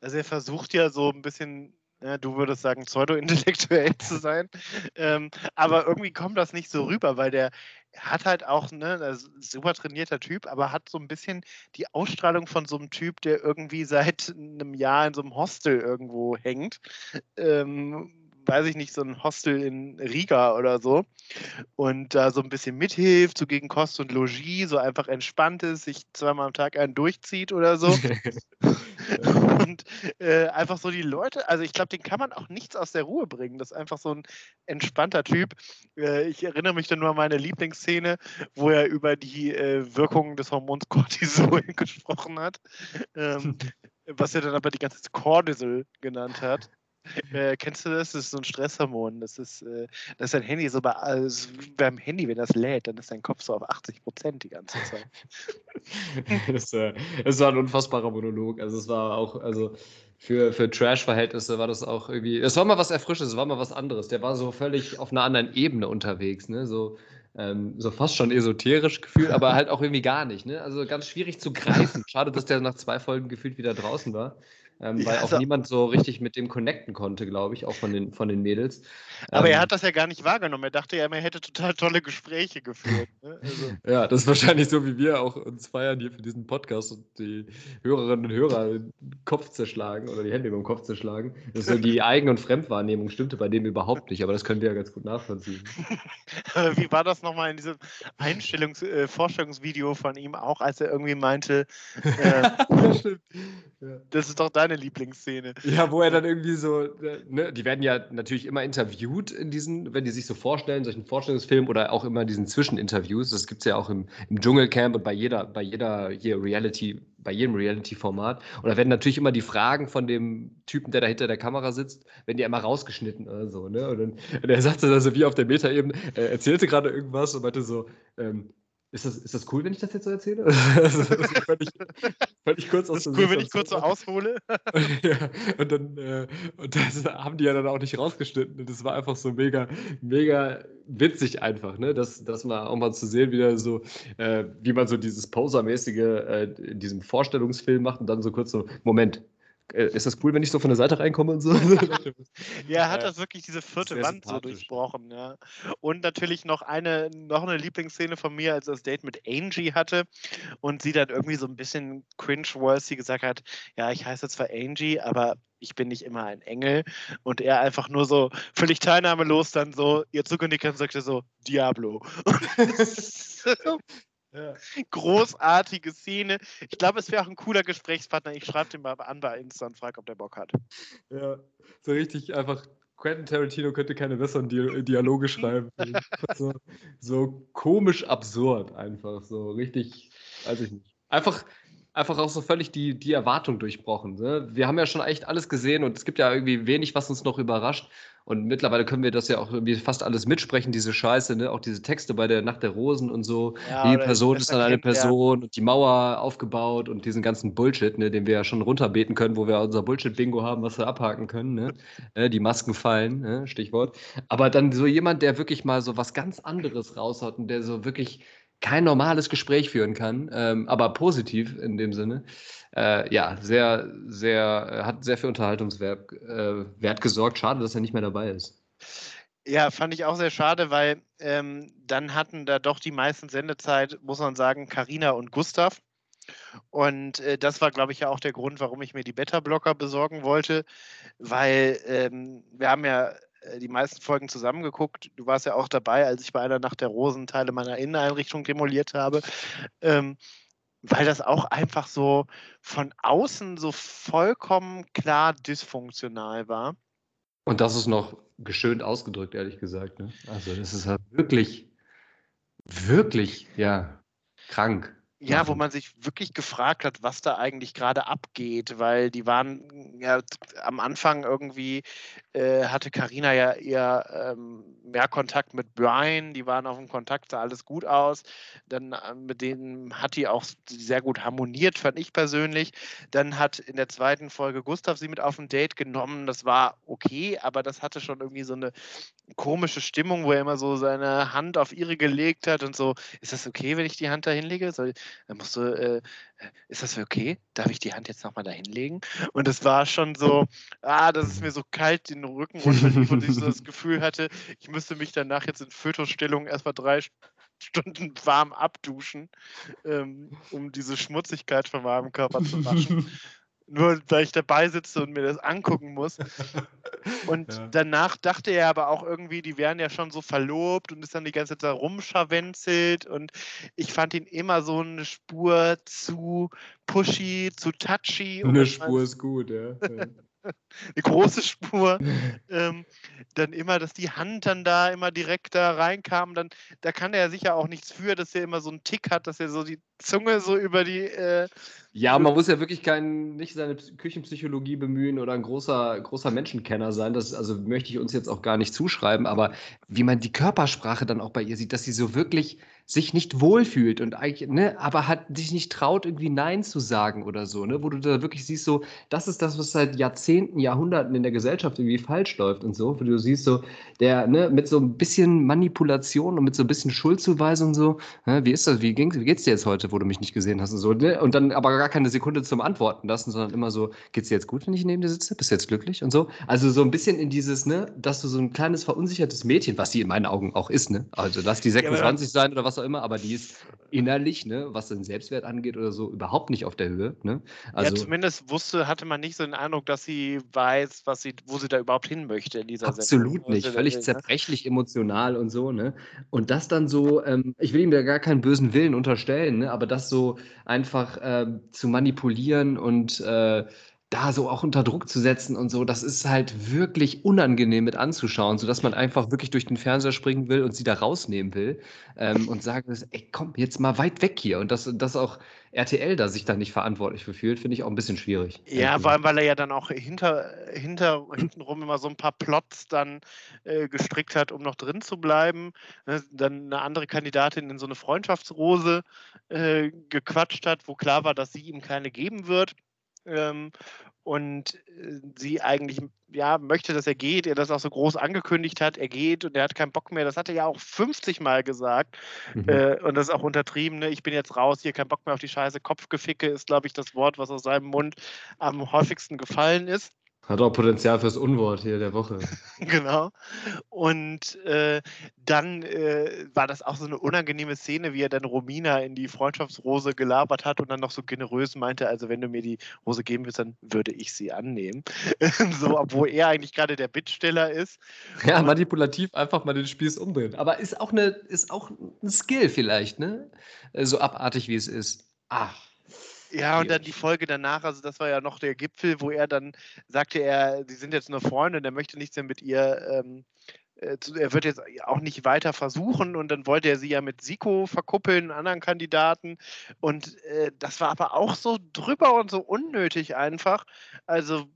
Also er versucht ja so ein bisschen ja, du würdest sagen, pseudo-intellektuell zu sein. Ähm, aber irgendwie kommt das nicht so rüber, weil der hat halt auch, ne, super trainierter Typ, aber hat so ein bisschen die Ausstrahlung von so einem Typ, der irgendwie seit einem Jahr in so einem Hostel irgendwo hängt. Ähm, weiß ich nicht, so ein Hostel in Riga oder so und da so ein bisschen mithilft, so gegen Kost und Logis, so einfach entspannt ist, sich zweimal am Tag einen durchzieht oder so. und äh, einfach so die Leute, also ich glaube, den kann man auch nichts aus der Ruhe bringen. Das ist einfach so ein entspannter Typ. Äh, ich erinnere mich dann nur an meine Lieblingsszene, wo er über die äh, Wirkungen des Hormons Cortisol gesprochen hat. Ähm, was er dann aber die ganze Zeit Cortisol genannt hat. Äh, kennst du das? Das ist so ein Stresshormon. Das ist, äh, das ist dein Handy so bei, also beim Handy, wenn das lädt, dann ist dein Kopf so auf 80 Prozent die ganze Zeit. das, äh, das war ein unfassbarer Monolog. Also es war auch, also für, für Trash-Verhältnisse war das auch irgendwie. Es war mal was Erfrischendes, es war mal was anderes. Der war so völlig auf einer anderen Ebene unterwegs, ne? So, ähm, so fast schon esoterisch gefühlt, aber halt auch irgendwie gar nicht. Ne? Also ganz schwierig zu greifen. Schade, dass der nach zwei Folgen gefühlt wieder draußen war ähm, ja, weil auch also, niemand so richtig mit dem connecten konnte, glaube ich, auch von den, von den Mädels. Aber ähm, er hat das ja gar nicht wahrgenommen. Er dachte ja, er hätte total tolle Gespräche geführt. Ne? Also. ja, das ist wahrscheinlich so, wie wir auch uns feiern hier für diesen Podcast und die Hörerinnen und Hörer den Kopf zerschlagen oder die Hände über den Kopf zerschlagen. Das so die Eigen- und Fremdwahrnehmung stimmte bei dem überhaupt nicht, aber das können wir ja ganz gut nachvollziehen. wie war das nochmal in diesem Einstellungs-, äh, Vorstellungsvideo von ihm auch, als er irgendwie meinte, äh, ja, stimmt. Ja. das ist doch dein deine Lieblingsszene? Ja, wo er dann irgendwie so, ne, die werden ja natürlich immer interviewt in diesen, wenn die sich so vorstellen, solchen Vorstellungsfilmen oder auch immer diesen Zwischeninterviews. Das gibt es ja auch im, im Dschungelcamp und bei jeder, bei jeder hier Reality, bei jedem Reality-Format. Und da werden natürlich immer die Fragen von dem Typen, der da hinter der Kamera sitzt, werden die immer rausgeschnitten oder so, ne? Und, dann, und er sagte dann so wie auf der Meta-Ebene, er erzählte gerade irgendwas und meinte so, ähm, ist das, ist das cool, wenn ich das jetzt so erzähle? also, das völlig, völlig kurz aus ist cool, wenn ich kurz so aushole. ja, und dann äh, und das haben die ja dann auch nicht rausgeschnitten. Und das war einfach so mega, mega witzig einfach, ne? Das, das mal auch mal zu sehen, wieder so, äh, wie man so dieses Poser-mäßige äh, in diesem Vorstellungsfilm macht und dann so kurz so, Moment, ist das cool, wenn ich so von der Seite reinkomme und so? ja, er hat das wirklich diese vierte Wand so durchbrochen, ja. Und natürlich noch eine, noch eine Lieblingsszene von mir, als er das Date mit Angie hatte und sie dann irgendwie so ein bisschen cringe-worthy gesagt hat, ja, ich heiße zwar Angie, aber ich bin nicht immer ein Engel. Und er einfach nur so völlig teilnahmelos dann so, ihr zukündigt und sagte so, Diablo. Ja. Großartige Szene. Ich glaube, es wäre auch ein cooler Gesprächspartner. Ich schreibe den mal an bei Insta und frage, ob der Bock hat. Ja, so richtig einfach. Quentin Tarantino könnte keine besseren Di Dialoge schreiben. so, so komisch absurd einfach. So richtig, weiß ich nicht. Einfach einfach auch so völlig die, die Erwartung durchbrochen. Ne? Wir haben ja schon echt alles gesehen und es gibt ja irgendwie wenig, was uns noch überrascht. Und mittlerweile können wir das ja auch irgendwie fast alles mitsprechen, diese Scheiße, ne? Auch diese Texte bei der Nacht der Rosen und so. Ja, die Person ist dann eine Person ja. und die Mauer aufgebaut und diesen ganzen Bullshit, ne, den wir ja schon runterbeten können, wo wir unser Bullshit-Bingo haben, was wir abhaken können, ne? Äh, die Masken fallen, ne? Stichwort. Aber dann so jemand, der wirklich mal so was ganz anderes raushaut und der so wirklich kein normales Gespräch führen kann, ähm, aber positiv in dem Sinne. Äh, ja, sehr, sehr, äh, hat sehr viel Unterhaltungswert äh, Wert gesorgt. Schade, dass er nicht mehr dabei ist. Ja, fand ich auch sehr schade, weil ähm, dann hatten da doch die meisten Sendezeit, muss man sagen, Karina und Gustav. Und äh, das war, glaube ich, ja auch der Grund, warum ich mir die Beta-Blocker besorgen wollte, weil ähm, wir haben ja die meisten Folgen zusammengeguckt. Du warst ja auch dabei, als ich bei einer Nacht der Rosen Teile meiner Inneneinrichtung demoliert habe. Ähm, weil das auch einfach so von außen so vollkommen klar dysfunktional war. Und das ist noch geschönt ausgedrückt, ehrlich gesagt. Ne? Also das ist halt wirklich, wirklich, ja, krank. Ja, wo man sich wirklich gefragt hat, was da eigentlich gerade abgeht, weil die waren ja am Anfang irgendwie äh, hatte Karina ja eher ähm, mehr Kontakt mit Brian, die waren auf dem Kontakt, sah alles gut aus. Dann äh, mit denen hat die auch sehr gut harmoniert, fand ich persönlich. Dann hat in der zweiten Folge Gustav sie mit auf ein Date genommen, das war okay, aber das hatte schon irgendwie so eine komische Stimmung, wo er immer so seine Hand auf ihre gelegt hat und so, ist das okay, wenn ich die Hand da hinlege? Soll, dann musst du, äh, ist das okay? Darf ich die Hand jetzt nochmal da hinlegen? Und es war schon so, ah, das ist mir so kalt den Rücken runterlief und ich so das Gefühl hatte, ich müsste mich danach jetzt in Fötusstellung erstmal drei Stunden warm abduschen, ähm, um diese Schmutzigkeit von meinem Körper zu waschen. Nur weil ich dabei sitze und mir das angucken muss. Und ja. danach dachte er aber auch irgendwie, die wären ja schon so verlobt und ist dann die ganze Zeit da rumscharwenzelt. Und ich fand ihn immer so eine Spur zu pushy, zu touchy. Eine Spur ist gut, ja. eine große Spur. ähm, dann immer, dass die Hand dann da immer direkt da reinkam, dann da kann er sicher auch nichts für, dass er immer so einen Tick hat, dass er so die Zunge so über die. Äh, ja, man muss ja wirklich kein, nicht seine Küchenpsychologie bemühen oder ein großer, großer Menschenkenner sein. Das also möchte ich uns jetzt auch gar nicht zuschreiben, aber wie man die Körpersprache dann auch bei ihr sieht, dass sie so wirklich sich nicht wohlfühlt und eigentlich, ne, aber hat sich nicht traut, irgendwie Nein zu sagen oder so, ne, wo du da wirklich siehst, so, das ist das, was seit Jahrzehnten, Jahrhunderten in der Gesellschaft irgendwie falsch läuft und so, wo du siehst, so, der, ne, mit so ein bisschen Manipulation und mit so ein bisschen Schuldzuweisung so, ne, wie ist das, wie, ging's, wie geht's dir jetzt heute, wo du mich nicht gesehen hast und so, ne, und dann aber gar keine Sekunde zum Antworten lassen, sondern immer so, geht's dir jetzt gut, wenn ich neben dir sitze, bist du jetzt glücklich und so, also so ein bisschen in dieses, ne, dass du so ein kleines verunsichertes Mädchen, was sie in meinen Augen auch ist, ne, also lass die 26 ja, sein oder was auch immer, aber die ist innerlich, ne, was den Selbstwert angeht oder so, überhaupt nicht auf der Höhe. Ne? Also, ja, zumindest wusste, hatte man nicht so den Eindruck, dass sie weiß, was sie, wo sie da überhaupt hin möchte in dieser Absolut Sendung, nicht, völlig will, ne? zerbrechlich ne? emotional und so, ne? Und das dann so, ähm, ich will ihm ja gar keinen bösen Willen unterstellen, ne? aber das so einfach äh, zu manipulieren und äh, da so auch unter Druck zu setzen und so, das ist halt wirklich unangenehm mit anzuschauen, sodass man einfach wirklich durch den Fernseher springen will und sie da rausnehmen will ähm, und sagen, ey, komm, jetzt mal weit weg hier. Und dass, dass auch RTL da sich da nicht verantwortlich für fühlt, finde ich auch ein bisschen schwierig. Ja, vor allem, weil er ja dann auch hinter, hinter, hintenrum immer so ein paar Plots dann äh, gestrickt hat, um noch drin zu bleiben. Ne, dann eine andere Kandidatin in so eine Freundschaftsrose äh, gequatscht hat, wo klar war, dass sie ihm keine geben wird. Ähm, und äh, sie eigentlich ja möchte, dass er geht, er das auch so groß angekündigt hat, er geht und er hat keinen Bock mehr. Das hat er ja auch 50 Mal gesagt mhm. äh, und das ist auch untertrieben. Ne? Ich bin jetzt raus, hier kein Bock mehr auf die Scheiße. Kopfgeficke ist, glaube ich, das Wort, was aus seinem Mund am häufigsten gefallen ist. Hat auch Potenzial fürs Unwort hier der Woche. genau. Und äh, dann äh, war das auch so eine unangenehme Szene, wie er dann Romina in die Freundschaftsrose gelabert hat und dann noch so generös meinte, also wenn du mir die Rose geben willst, dann würde ich sie annehmen. so, obwohl er eigentlich gerade der Bittsteller ist. Ja, manipulativ einfach mal den Spieß umdrehen. Aber ist auch, eine, ist auch ein Skill vielleicht, ne? So abartig wie es ist. Ah. Ja, und dann die Folge danach, also das war ja noch der Gipfel, wo er dann sagte, er, sie sind jetzt nur Freunde und er möchte nichts mehr mit ihr, ähm, äh, er wird jetzt auch nicht weiter versuchen und dann wollte er sie ja mit Siko verkuppeln, anderen Kandidaten. Und äh, das war aber auch so drüber und so unnötig einfach. Also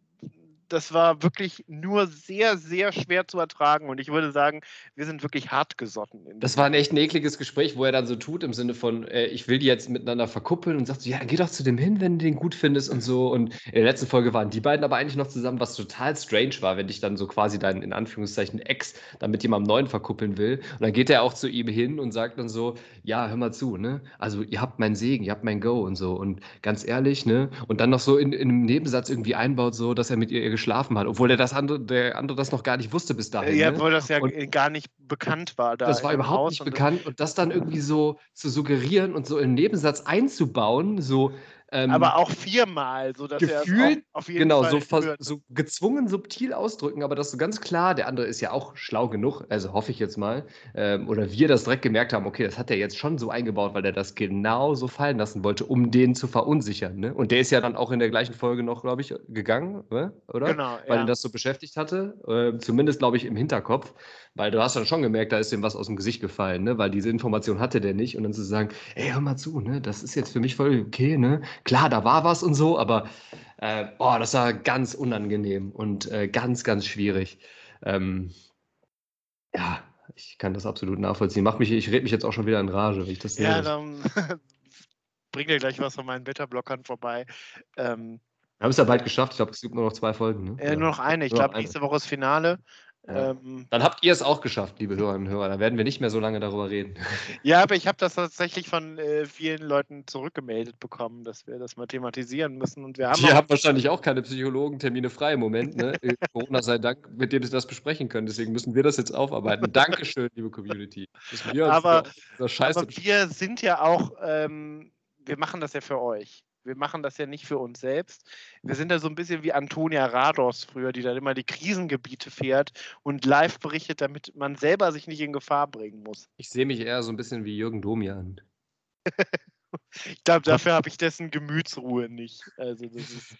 das war wirklich nur sehr, sehr schwer zu ertragen. Und ich würde sagen, wir sind wirklich hart gesotten. Das war ein echt ein ekliges Gespräch, wo er dann so tut, im Sinne von, äh, ich will die jetzt miteinander verkuppeln und sagt so, ja, geh doch zu dem hin, wenn du den gut findest und so. Und in der letzten Folge waren die beiden aber eigentlich noch zusammen, was total strange war, wenn dich dann so quasi dein, in Anführungszeichen, Ex dann mit jemandem Neuen verkuppeln will. Und dann geht er auch zu ihm hin und sagt dann so, ja, hör mal zu, ne? Also ihr habt meinen Segen, ihr habt mein Go und so. Und ganz ehrlich, ne? Und dann noch so in, in einem Nebensatz irgendwie einbaut, so, dass er mit ihr geschlafen hat, obwohl der, das andere, der andere das noch gar nicht wusste bis dahin. Ja, ne? obwohl das ja und gar nicht bekannt war. Da das war überhaupt Haus nicht und bekannt und das dann irgendwie so zu suggerieren und so im Nebensatz einzubauen, so, Ähm, aber auch viermal, sodass er es gefühlt, auch auf jeden genau, Fall so, hört. so gezwungen subtil ausdrücken, aber das so ganz klar, der andere ist ja auch schlau genug, also hoffe ich jetzt mal, ähm, oder wir das direkt gemerkt haben, okay, das hat er jetzt schon so eingebaut, weil er das genau so fallen lassen wollte, um den zu verunsichern. Ne? Und der ist ja dann auch in der gleichen Folge noch, glaube ich, gegangen, ne? oder? Genau, Weil ja. ihn das so beschäftigt hatte, äh, zumindest, glaube ich, im Hinterkopf, weil du hast dann schon gemerkt, da ist ihm was aus dem Gesicht gefallen, ne? weil diese Information hatte der nicht und dann zu sagen, ey, hör mal zu, ne? das ist jetzt für mich voll okay, ne? Klar, da war was und so, aber äh, oh, das war ganz unangenehm und äh, ganz, ganz schwierig. Ähm, ja, ich kann das absolut nachvollziehen. Mach mich, ich rede mich jetzt auch schon wieder in Rage, wenn ich das sehe. Ja, dann bring dir gleich was von meinen Beta-Blockern vorbei. Ähm, Wir haben es ja bald geschafft. Ich glaube, es gibt nur noch zwei Folgen. Ne? äh, nur noch eine. Ich glaube, nächste Woche ist Finale. Ja. Ähm, Dann habt ihr es auch geschafft, liebe Hörerinnen und Hörer. Da werden wir nicht mehr so lange darüber reden. ja, aber ich habe das tatsächlich von äh, vielen Leuten zurückgemeldet bekommen, dass wir das mal thematisieren müssen. Und wir haben Ihr habt wahrscheinlich auch keine Psychologentermine frei im Moment. Ne? Äh, Corona sei Dank, mit dem sie das besprechen können. Deswegen müssen wir das jetzt aufarbeiten. Dankeschön, liebe Community. Wir Aber- aber wir sind ja auch, ähm, wir machen das ja für euch. Wir machen das ja nicht für uns selbst. Wir sind ja so ein bisschen wie Antonia Rados früher, die dann immer die Krisengebiete fährt und live berichtet, damit man selber sich nicht in Gefahr bringen muss. Ich sehe mich eher so ein bisschen wie Jürgen Domian. Ich glaube, dafür habe ich dessen Gemütsruhe nicht. Also das ist,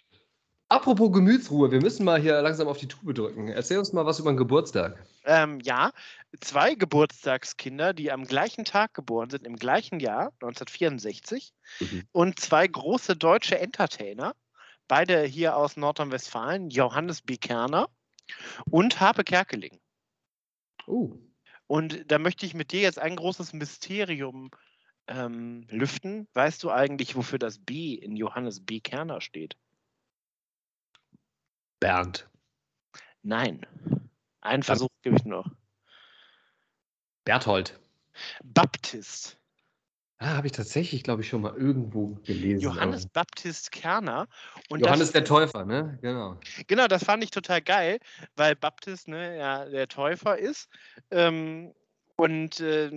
Apropos Gemütsruhe, wir müssen mal hier langsam auf die Tube drücken. Erzähl uns mal was über den Geburtstag. ähm, ja, zwei Geburtstagskinder, die am gleichen Tag geboren sind, im gleichen Jahr, 1964, Mhm. und zwei große deutsche Entertainer, beide hier aus Nordrhein-Westfalen, Johannes B. Kerner und Harpe Kerkeling. Oh, Und da möchte ich mit dir jetzt ein großes Mysterium ähm, lüften. Weißt du eigentlich, wofür das B in Johannes B. Kerner steht? Bernd. Nein. Einen Versuch gebe ich noch. Berthold. Baptist. Ah, habe ich tatsächlich, glaube ich, schon mal irgendwo gelesen. Johannes aber- Baptist Kerner. Und Johannes das, der Täufer, ne? Genau. genau, das fand ich total geil, weil Baptist ne, ja, der Täufer ist. Ähm, und äh,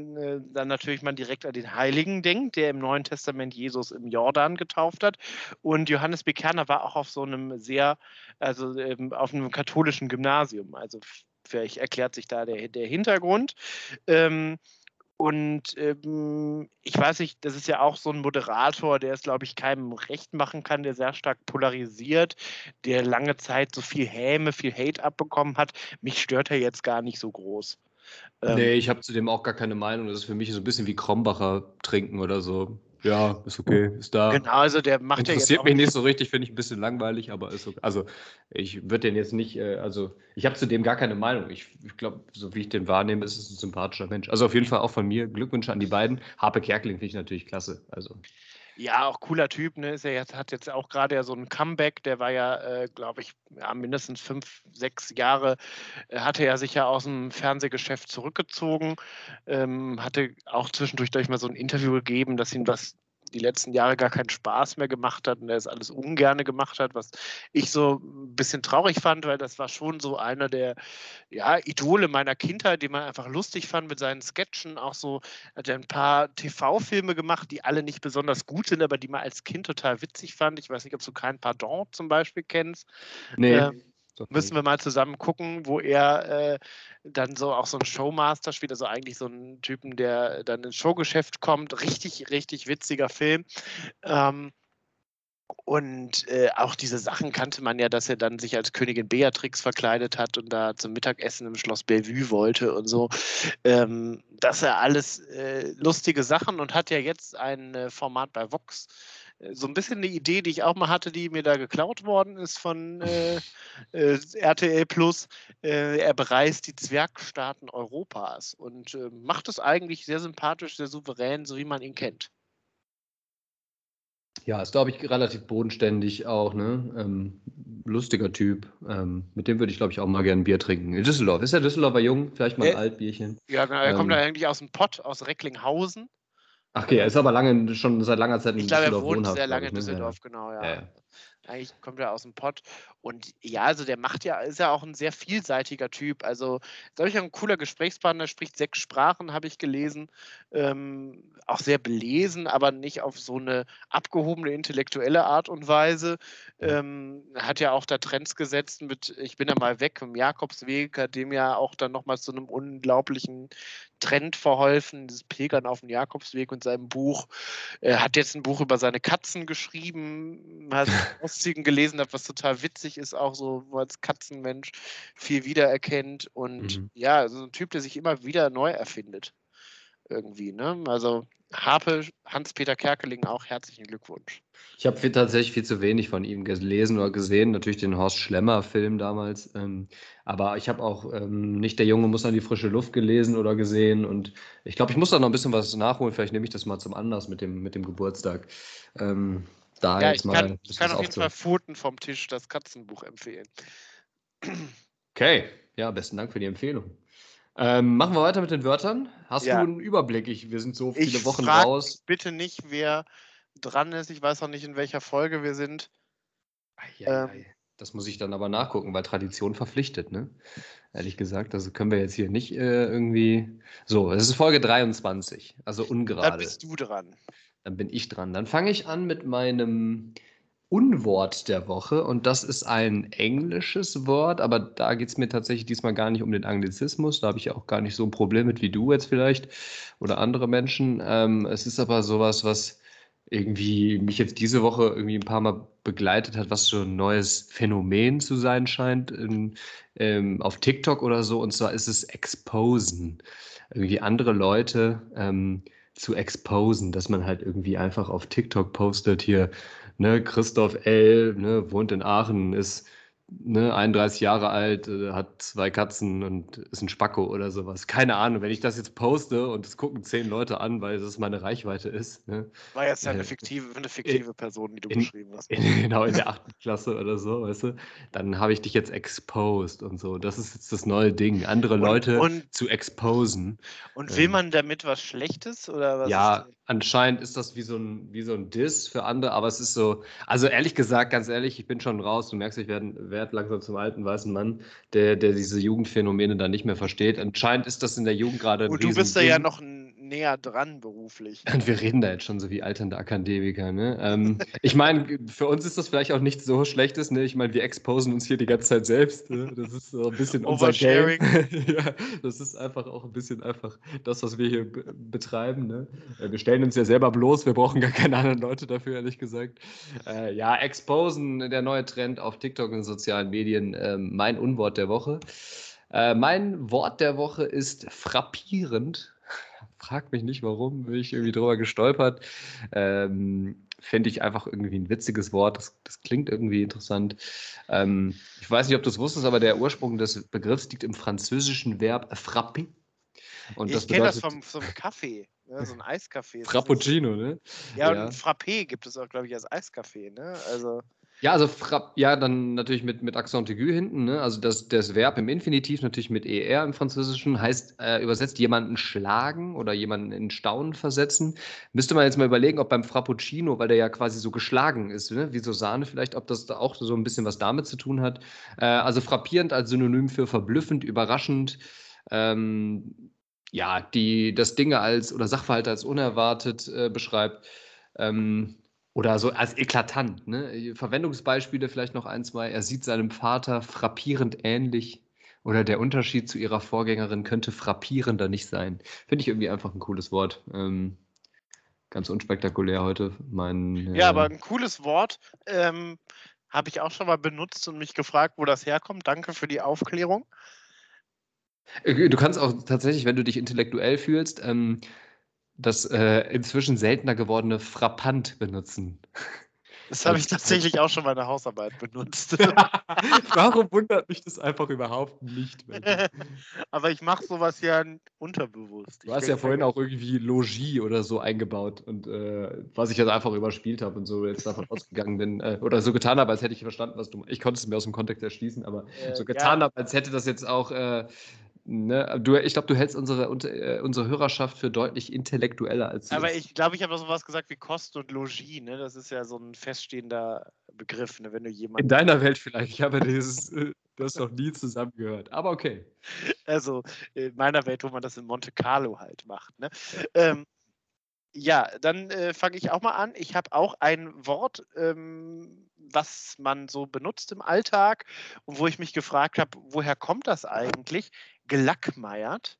dann natürlich man direkt an den Heiligen denkt, der im Neuen Testament Jesus im Jordan getauft hat. Und Johannes B. Kerner war auch auf so einem sehr, also ähm, auf einem katholischen Gymnasium. Also vielleicht erklärt sich da der, der Hintergrund. Ähm, und ähm, ich weiß nicht, das ist ja auch so ein Moderator, der es, glaube ich, keinem recht machen kann, der sehr stark polarisiert, der lange Zeit so viel Häme, viel Hate abbekommen hat. Mich stört er jetzt gar nicht so groß. Ähm, nee, ich habe zu dem auch gar keine Meinung. Das ist für mich so ein bisschen wie Krombacher trinken oder so. Ja, ist okay, ist da. Genau, also der macht ja jetzt Interessiert mich nicht so richtig, finde ich ein bisschen langweilig, aber ist okay. Also, ich würde den jetzt nicht, äh, also, ich habe zu dem gar keine Meinung. Ich, ich glaube, so wie ich den wahrnehme, ist es ein sympathischer Mensch. Also, auf jeden Fall auch von mir Glückwünsche an die beiden. Harpe Kerkeling finde ich natürlich klasse. Also, Ja, auch cooler Typ, ne? Ist er jetzt, hat jetzt auch gerade ja so ein Comeback, der war ja, äh, glaube ich, ja, mindestens fünf, sechs Jahre, äh, hatte er sich ja aus dem Fernsehgeschäft zurückgezogen, ähm, hatte auch zwischendurch durch mal so ein Interview gegeben, dass ihm das die letzten Jahre gar keinen Spaß mehr gemacht hat und er es alles ungerne gemacht hat, was ich so ein bisschen traurig fand, weil das war schon so einer der ja, Idole meiner Kindheit, die man einfach lustig fand mit seinen Sketchen, auch so hat er ein paar TV-Filme gemacht, die alle nicht besonders gut sind, aber die man als Kind total witzig fand. Ich weiß nicht, ob du kein Pardon zum Beispiel kennst. nee. Ähm, Müssen wir mal zusammen gucken, wo er äh, dann so auch so ein Showmaster spielt, also eigentlich so einen Typen, der dann ins Showgeschäft kommt. Richtig, richtig witziger Film. Ähm, und äh, auch diese Sachen kannte man ja, dass er dann sich als Königin Beatrix verkleidet hat und da zum Mittagessen im Schloss Bellevue wollte und so. Ähm, das er alles äh, lustige Sachen und hat ja jetzt ein äh, Format bei Vox. So ein bisschen eine Idee, die ich auch mal hatte, die mir da geklaut worden ist von äh, äh, RTL Plus. Äh, er bereist die Zwergstaaten Europas und äh, macht es eigentlich sehr sympathisch, sehr souverän, so wie man ihn kennt. Ja, ist, glaube ich, relativ bodenständig auch, ne? Ähm, lustiger Typ. Ähm, mit dem würde ich, glaube ich, auch mal gerne ein Bier trinken. In Düsseldorf. Ist der Düsseldorfer jung? Vielleicht mal ein Äh, Altbierchen. Ja, genau, er kommt Ähm. da eigentlich aus dem Pott, aus Recklinghausen. Ach, okay, er ist aber lange, schon seit langer Zeit in Ich glaube, er Düsseldorf wohnt sehr lange ich, in ne? Düsseldorf, genau, ja. Ja. Eigentlich kommt er aus dem Pott. Und ja, also der macht ja, ist ja auch ein sehr vielseitiger Typ. Also, glaube ich, ein cooler Gesprächspartner, spricht sechs Sprachen, habe ich gelesen. Ähm, auch sehr belesen, aber nicht auf so eine abgehobene intellektuelle Art und Weise. Ähm, hat ja auch da Trends gesetzt mit Ich bin ja mal weg im Jakobsweg, hat dem ja auch dann nochmal zu einem unglaublichen Trend verholfen, das Pilgern auf dem Jakobsweg und seinem Buch. Er hat jetzt ein Buch über seine Katzen geschrieben, hat Auszügen gelesen, hat, was total witzig ist, auch so als Katzenmensch viel wiedererkennt. Und mhm. ja, also ein Typ, der sich immer wieder neu erfindet. Irgendwie, ne? Also Harpe, Hans-Peter Kerkeling auch herzlichen Glückwunsch. Ich habe tatsächlich viel zu wenig von ihm gelesen oder gesehen. Natürlich den Horst Schlemmer-Film damals. Ähm, aber ich habe auch ähm, nicht Der Junge muss an die frische Luft gelesen oder gesehen. Und ich glaube, ich muss da noch ein bisschen was nachholen. Vielleicht nehme ich das mal zum Anlass mit dem, mit dem Geburtstag. Ähm, da ja, jetzt ich mal kann, ich kann auf jeden Fall Pfoten vom Tisch das Katzenbuch empfehlen. Okay, ja, besten Dank für die Empfehlung. Ähm, machen wir weiter mit den Wörtern. Hast ja. du einen Überblick? Ich, wir sind so viele ich Wochen raus. Bitte nicht, wer dran ist. Ich weiß auch nicht, in welcher Folge wir sind. Ähm, das muss ich dann aber nachgucken, weil Tradition verpflichtet, ne? Ehrlich gesagt, das können wir jetzt hier nicht äh, irgendwie. So, es ist Folge 23, also ungerade. Dann bist du dran. Dann bin ich dran. Dann fange ich an mit meinem Unwort der Woche und das ist ein englisches Wort, aber da geht es mir tatsächlich diesmal gar nicht um den Anglizismus, da habe ich auch gar nicht so ein Problem mit wie du jetzt vielleicht oder andere Menschen. Ähm, es ist aber sowas, was irgendwie mich jetzt diese Woche irgendwie ein paar Mal begleitet hat, was so ein neues Phänomen zu sein scheint in, ähm, auf TikTok oder so. Und zwar ist es Exposen. Irgendwie andere Leute ähm, zu exposen, dass man halt irgendwie einfach auf TikTok postet hier, ne, Christoph L., ne, wohnt in Aachen, ist ne, 31 Jahre alt, äh, hat zwei Katzen und ist ein Spacko oder sowas. Keine Ahnung, wenn ich das jetzt poste und es gucken zehn Leute an, weil das meine Reichweite ist. Ne? War jetzt ja eine äh, fiktive, eine fiktive Person, die du in, beschrieben hast. In, genau, in der achten Klasse oder so, weißt du? Dann habe ich dich jetzt exposed und so. Das ist jetzt das neue Ding, andere und, Leute und, zu exposen. Und will ähm, man damit was Schlechtes oder was? Ja, anscheinend ist das wie so ein, wie so ein Diss für andere, aber es ist so, also ehrlich gesagt, ganz ehrlich, ich bin schon raus, du merkst, ich werde werd langsam zum alten weißen Mann, der, der diese Jugendphänomene dann nicht mehr versteht. Anscheinend ist das in der Jugend gerade. Und du bist da ja noch ein näher dran beruflich. Und wir reden da jetzt schon so wie alternde Akademiker. Ne? Ähm, ich meine, für uns ist das vielleicht auch nicht so schlechtes. Ne? Ich meine, wir exposen uns hier die ganze Zeit selbst. Ne? Das ist so ein bisschen unser Game. ja, das ist einfach auch ein bisschen einfach das, was wir hier betreiben. Ne? Äh, wir stellen uns ja selber bloß. Wir brauchen gar keine anderen Leute dafür, ehrlich gesagt. Äh, ja, exposen, der neue Trend auf TikTok und sozialen Medien. Äh, mein Unwort der Woche. Äh, mein Wort der Woche ist frappierend frag mich nicht, warum, bin ich irgendwie drüber gestolpert. Ähm, Fände ich einfach irgendwie ein witziges Wort. Das, das klingt irgendwie interessant. Ähm, ich weiß nicht, ob du es wusstest, aber der Ursprung des Begriffs liegt im französischen Verb frapper. Und ich kenne das vom, vom Kaffee, ne? so ein Eiskaffee. Frappuccino, ne? Ja, ja. und Frappé gibt es auch, glaube ich, als Eiskaffee, ne? Also. Ja, also ja, dann natürlich mit, mit Accent aigu hinten, ne? Also das, das Verb im Infinitiv natürlich mit ER im Französischen heißt äh, übersetzt jemanden schlagen oder jemanden in Staunen versetzen. Müsste man jetzt mal überlegen, ob beim Frappuccino, weil der ja quasi so geschlagen ist, ne? wie so Sahne vielleicht, ob das da auch so ein bisschen was damit zu tun hat. Äh, also frappierend als Synonym für verblüffend, überraschend. Ähm, ja, die das Dinge als oder Sachverhalte als unerwartet äh, beschreibt. Ähm, oder so als eklatant. Ne? Verwendungsbeispiele vielleicht noch ein, zwei. Er sieht seinem Vater frappierend ähnlich. Oder der Unterschied zu ihrer Vorgängerin könnte frappierender nicht sein. Finde ich irgendwie einfach ein cooles Wort. Ähm, ganz unspektakulär heute. Mein, äh, ja, aber ein cooles Wort. Ähm, Habe ich auch schon mal benutzt und mich gefragt, wo das herkommt. Danke für die Aufklärung. Äh, du kannst auch tatsächlich, wenn du dich intellektuell fühlst, ähm, das äh, inzwischen seltener gewordene Frappant benutzen. Das habe ich tatsächlich auch schon in der Hausarbeit benutzt. Warum wundert mich das einfach überhaupt nicht? Aber ich mache sowas ja unterbewusst. Du ich hast ja vorhin auch irgendwie Logie oder so eingebaut und äh, was ich jetzt einfach überspielt habe und so jetzt davon ausgegangen bin äh, oder so getan habe, als hätte ich verstanden, was du. Ich konnte es mir aus dem Kontext erschließen, aber äh, so getan ja. habe, als hätte das jetzt auch äh, ne, du, ich glaube, du hältst unsere, äh, unsere Hörerschaft für deutlich intellektueller als du. Aber ich glaube, ich habe noch so was gesagt wie Kost und Logis. Ne? Das ist ja so ein feststehender Begriff, ne? wenn du jemanden. In deiner Welt vielleicht. Ich habe dieses, äh, das noch nie zusammengehört. Aber okay. Also in meiner Welt, wo man das in Monte Carlo halt macht. Ne? Ähm, ja, dann äh, fange ich auch mal an. Ich habe auch ein Wort, ähm, was man so benutzt im Alltag und wo ich mich gefragt habe, woher kommt das eigentlich? Gelackmeiert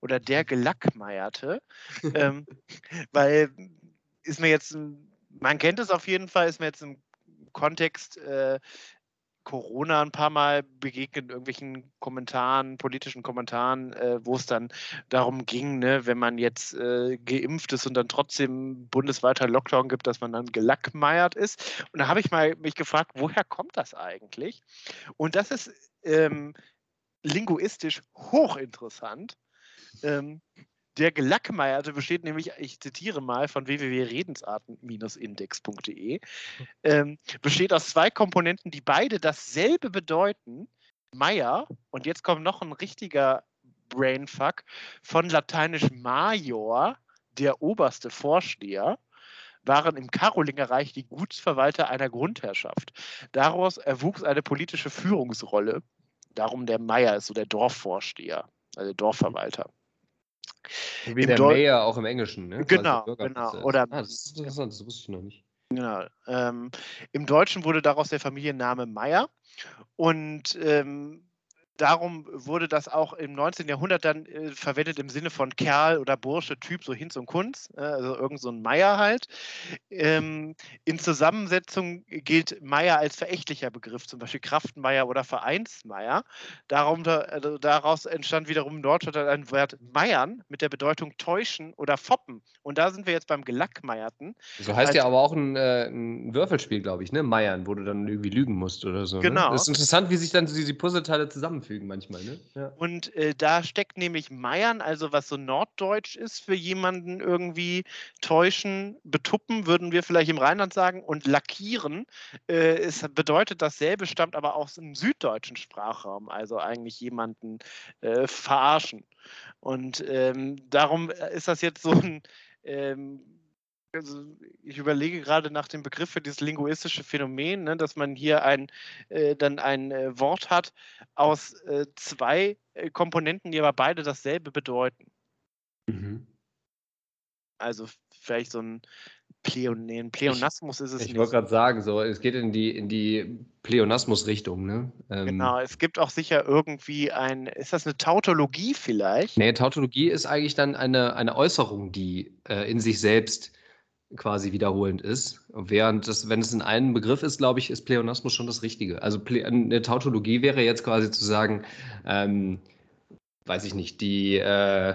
oder der Gelackmeierte. ähm, weil ist mir jetzt, man kennt es auf jeden Fall, ist mir jetzt im Kontext äh, Corona ein paar Mal begegnet, in irgendwelchen Kommentaren, politischen Kommentaren, äh, wo es dann darum ging, ne, wenn man jetzt äh, geimpft ist und dann trotzdem bundesweiter Lockdown gibt, dass man dann gelackmeiert ist. Und da habe ich mal mich gefragt, woher kommt das eigentlich? Und das ist ähm, linguistisch hochinteressant. Ähm, der Gelackmeierte besteht nämlich, ich zitiere mal von www.redensarten-index.de, ähm, besteht aus zwei Komponenten, die beide dasselbe bedeuten. Meier, und jetzt kommt noch ein richtiger Brainfuck, von lateinisch Major, der oberste Vorsteher, waren im Karolingerreich die Gutsverwalter einer Grundherrschaft. Daraus erwuchs eine politische Führungsrolle. Darum der Meier ist so der Dorfvorsteher, also der Dorfverwalter. Wie Im der Deu Mayor auch im Englischen, ne? Genau, genau. Oder, ah, das ist interessant, das wusste ich noch nicht. Genau. Ähm, Im Deutschen wurde daraus der Familienname Meyer. Und ähm, darum wurde das auch im 19. Jahrhundert dann äh, verwendet im Sinne von Kerl oder Bursche, Typ, so Hinz und Kunz, äh, also irgend so ein Meier halt. Ähm, in Zusammensetzung gilt Meier als verächtlicher Begriff, zum Beispiel Kraftmeier oder Vereinsmeier. Darum, da, also daraus entstand wiederum in Deutschland ein Wort Meiern mit der Bedeutung täuschen oder foppen. Und da sind wir jetzt beim Gelackmeierten. So heißt als, ja aber auch ein, äh, ein Würfelspiel, glaube ich, ne? Meiern, wo du dann irgendwie lügen musst oder so. Ne? Genau. Ne? Das ist interessant, wie sich dann diese Puzzleteile zusammenfügen zusammenfügen manchmal, ne? Ja. Und äh, da steckt nämlich Meiern, also was so norddeutsch ist für jemanden irgendwie täuschen, betuppen, würden wir vielleicht im Rheinland sagen, und lackieren. Äh, es bedeutet dasselbe, stammt aber aus dem süddeutschen Sprachraum, also eigentlich jemanden äh, verarschen. Und ähm, darum ist das jetzt so ein ähm, also ich überlege gerade nach dem Begriff für dieses linguistische Phänomen, ne, dass man hier ein, äh, dann ein äh, Wort hat aus äh, zwei äh, Komponenten, die aber beide dasselbe bedeuten. Mhm. Also vielleicht so ein Pleon nee, Pleonasmus ist es ich, nicht. Ich wollte gerade sagen, so, es geht in die, in die Pleonasmus-Richtung. Ne? Ähm, genau, es gibt auch sicher irgendwie ein, ist das eine Tautologie vielleicht? Nee, Tautologie ist eigentlich dann eine, eine Äußerung, die äh, in sich selbst quasi wiederholend ist. Während das, wenn es in einem Begriff ist, glaube ich, ist Pleonasmus schon das Richtige. Also eine Tautologie wäre jetzt quasi zu sagen, ähm, weiß ich nicht, die, äh,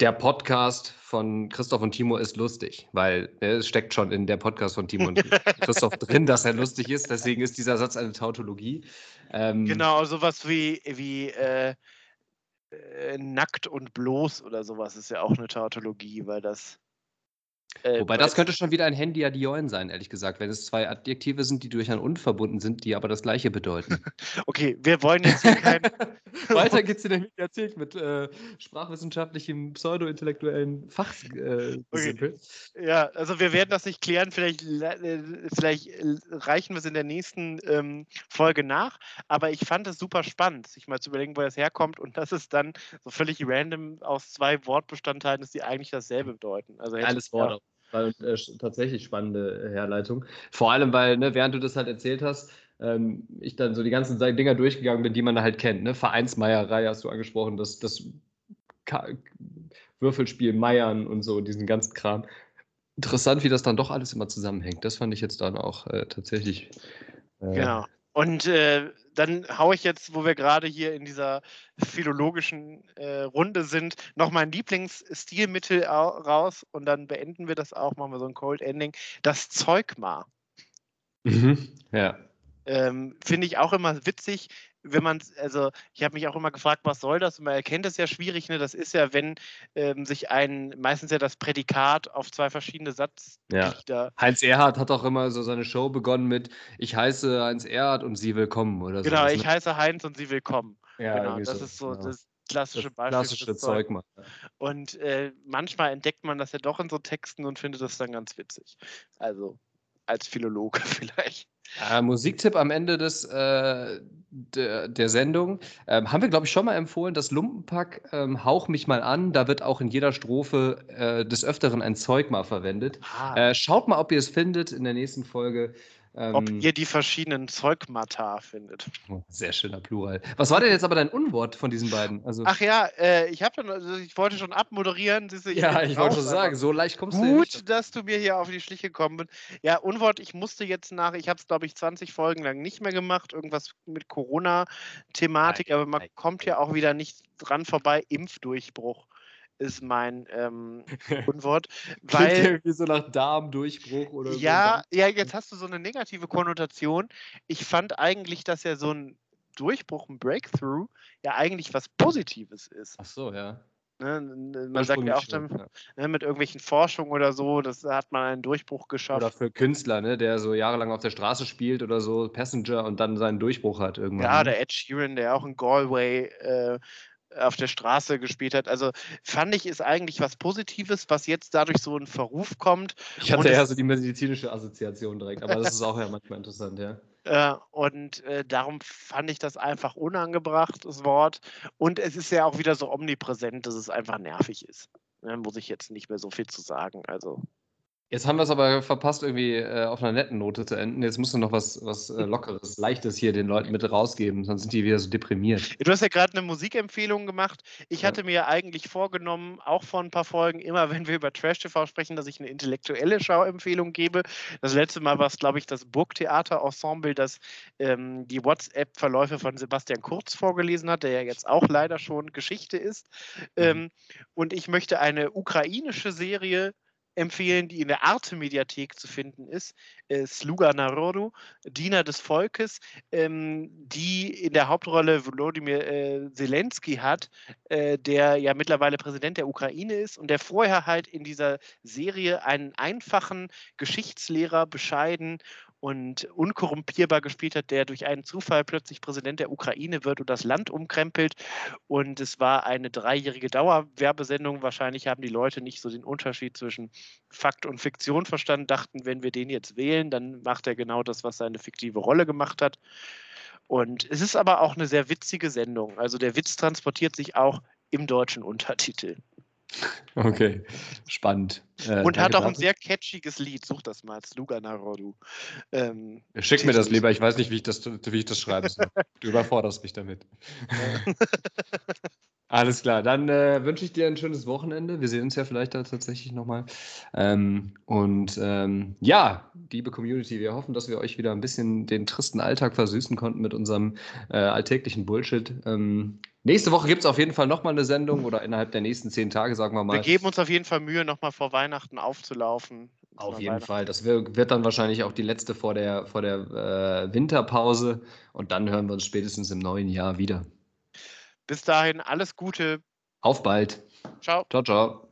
der Podcast von Christoph und Timo ist lustig, weil ne, es steckt schon in der Podcast von Timo und Christoph drin, dass er lustig ist. Deswegen ist dieser Satz eine Tautologie. Ähm, genau, sowas wie, wie äh, äh, nackt und bloß oder sowas ist ja auch eine Tautologie, weil das äh, Wobei das könnte schon wieder ein Handyadioin sein, ehrlich gesagt, wenn es zwei Adjektive sind, die durch ein und verbunden sind, die aber das gleiche bedeuten. okay, wir wollen jetzt hier kein. Weiter geht's in der Mediathek mit äh, sprachwissenschaftlichen, pseudo-intellektuellen Fach. Äh, okay. Ja, also wir werden das nicht klären. Vielleicht, äh, vielleicht reichen wir es in der nächsten ähm, Folge nach. Aber ich fand es super spannend, sich mal zu überlegen, wo das herkommt und dass es dann so völlig random aus zwei Wortbestandteilen ist, die eigentlich dasselbe bedeuten. Also Alles Wort. War äh, tatsächlich spannende Herleitung. Vor allem, weil, ne, während du das halt erzählt hast, ähm, ich dann so die ganzen Dinger durchgegangen bin, die man halt kennt. Ne? Vereinsmeierei hast du angesprochen, das, das Würfelspiel Meiern und so, diesen ganzen Kram. Interessant, wie das dann doch alles immer zusammenhängt. Das fand ich jetzt dann auch äh, tatsächlich. Äh, genau. Und äh, dann haue ich jetzt, wo wir gerade hier in dieser philologischen äh, Runde sind, noch mein Lieblingsstilmittel raus und dann beenden wir das auch, machen wir so ein Cold Ending. Das Zeugma. Mhm, ja. Ähm, Finde ich auch immer witzig, wenn man, also ich habe mich auch immer gefragt, was soll das? Und man erkennt es ja schwierig, ne? Das ist ja, wenn ähm, sich ein, meistens ja das Prädikat auf zwei verschiedene Satzdichter. Ja. Heinz Erhardt hat auch immer so seine Show begonnen mit Ich heiße Heinz Erhardt und Sie willkommen oder so. Genau, ich ne? heiße Heinz und Sie willkommen. Ja, genau, das so, ist so, ja. das, klassische Das Beispiel. klassische Zeug mal. Und äh, manchmal entdeckt man das ja doch in so Texten und findet das dann ganz witzig. Also als Philologe vielleicht. Äh, Musiktipp am Ende des, äh, der, der Sendung. Ähm, haben wir, glaube ich, schon mal empfohlen, das Lumpenpack ähm, Hauch mich mal an. Da wird auch in jeder Strophe äh, des Öfteren ein Zeug mal verwendet. Ah, Äh, schaut mal, ob ihr es findet in der nächsten Folge. Ob Ähm, ihr die verschiedenen Zeugmata findet. oh, sehr schöner Plural. Was war denn jetzt aber dein Unwort von diesen beiden? Also, Ach ja, äh, ich habe also ich wollte schon abmoderieren. siehst du, ja, ich wollte schon sagen, so leicht kommst du ja nicht. Gut, dass du mir hier auf die Schliche gekommen bist. Ja, Unwort, ich musste jetzt nach, ich habe es, glaube ich, 20 Folgen lang nicht mehr gemacht, irgendwas mit Corona-Thematik, aber man ei, kommt ei. ja auch wieder nicht dran vorbei. Impfdurchbruch ist mein ähm, Unwort. Klingt Weil irgendwie so nach Darmdurchbruch oder Ja, ja, jetzt hast du so eine negative Konnotation. Ich fand eigentlich, dass ja so ein Durchbruch, ein Breakthrough, ja eigentlich was Positives ist. so. Ach so, ja. Ne? Man sagt ja auch dann, ne, mit irgendwelchen Forschungen oder so, das hat man einen Durchbruch geschafft. Oder für Künstler, ne, der so jahrelang auf der Straße spielt oder so, Passenger und dann seinen Durchbruch hat irgendwann. Ja, ne? der Ed Sheeran, der auch in Galway äh, auf der Straße gespielt hat. Also fand ich, ist eigentlich was Positives, was jetzt dadurch so in Verruf kommt. Ich hatte eher so die medizinische Assoziation direkt, aber das ist auch ja manchmal interessant, ja. Äh, und äh, darum fand ich das einfach unangebracht, das Wort. Und es ist ja auch wieder so omnipräsent, dass es einfach nervig ist. Da muss ich jetzt nicht mehr so viel zu sagen. Also, Jetzt haben wir es aber verpasst, irgendwie äh, auf einer netten Note zu enden. Jetzt musst du noch was, was äh, Lockeres, Leichtes hier den Leuten mit rausgeben, sonst sind die wieder so deprimiert. du hast ja gerade eine Musikempfehlung gemacht. Ich Ja. hatte mir eigentlich vorgenommen, auch vor ein paar Folgen, immer wenn wir über Trash TV sprechen, dass ich eine intellektuelle Schauempfehlung gebe. Das letzte Mal war es, glaube ich, das Burgtheater-Ensemble, das ähm, die WhatsApp-Verläufe von Sebastian Kurz vorgelesen hat, der ja jetzt auch leider schon Geschichte ist. Ähm, und ich möchte eine ukrainische Serie empfehlen, die in der Arte-Mediathek zu finden ist. Äh, Sluga Narodu, Diener des Volkes, ähm, die in der Hauptrolle Volodymyr äh, Zelensky hat, äh, der ja mittlerweile Präsident der Ukraine ist und der vorher halt in dieser Serie einen einfachen Geschichtslehrer, bescheiden und unkorrumpierbar gespielt hat, der durch einen Zufall plötzlich Präsident der Ukraine wird und das Land umkrempelt. Und es war eine dreijährige Dauerwerbesendung. Wahrscheinlich haben die Leute nicht so den Unterschied zwischen Fakt und Fiktion verstanden, dachten, wenn wir den jetzt wählen, dann macht er genau das, was seine fiktive Rolle gemacht hat. Und es ist aber auch eine sehr witzige Sendung. Also der Witz transportiert sich auch im deutschen Untertitel. Okay, spannend. Äh, Und hat auch ein sehr catchiges Lied. Such das mal, Sluga Narodu. Ähm, Schick mir das lieber, ich weiß nicht, wie ich das, wie ich das schreiben soll. Du überforderst mich damit. Alles klar, dann äh, wünsche ich dir ein schönes Wochenende. Wir sehen uns ja vielleicht da tatsächlich nochmal. Ähm, und ähm, ja, liebe Community, wir hoffen, dass wir euch wieder ein bisschen den tristen Alltag versüßen konnten mit unserem äh, alltäglichen Bullshit. Ähm, nächste Woche gibt es auf jeden Fall nochmal eine Sendung oder innerhalb der nächsten zehn Tage, sagen wir mal. wir geben uns auf jeden Fall Mühe, nochmal vor Weihnachten aufzulaufen. Auf jeden Fall. Das wird, wird dann wahrscheinlich auch die letzte vor der, vor der äh, Winterpause. Und dann hören wir uns spätestens im neuen Jahr wieder. Bis dahin alles Gute. Auf bald. Ciao. Ciao, ciao.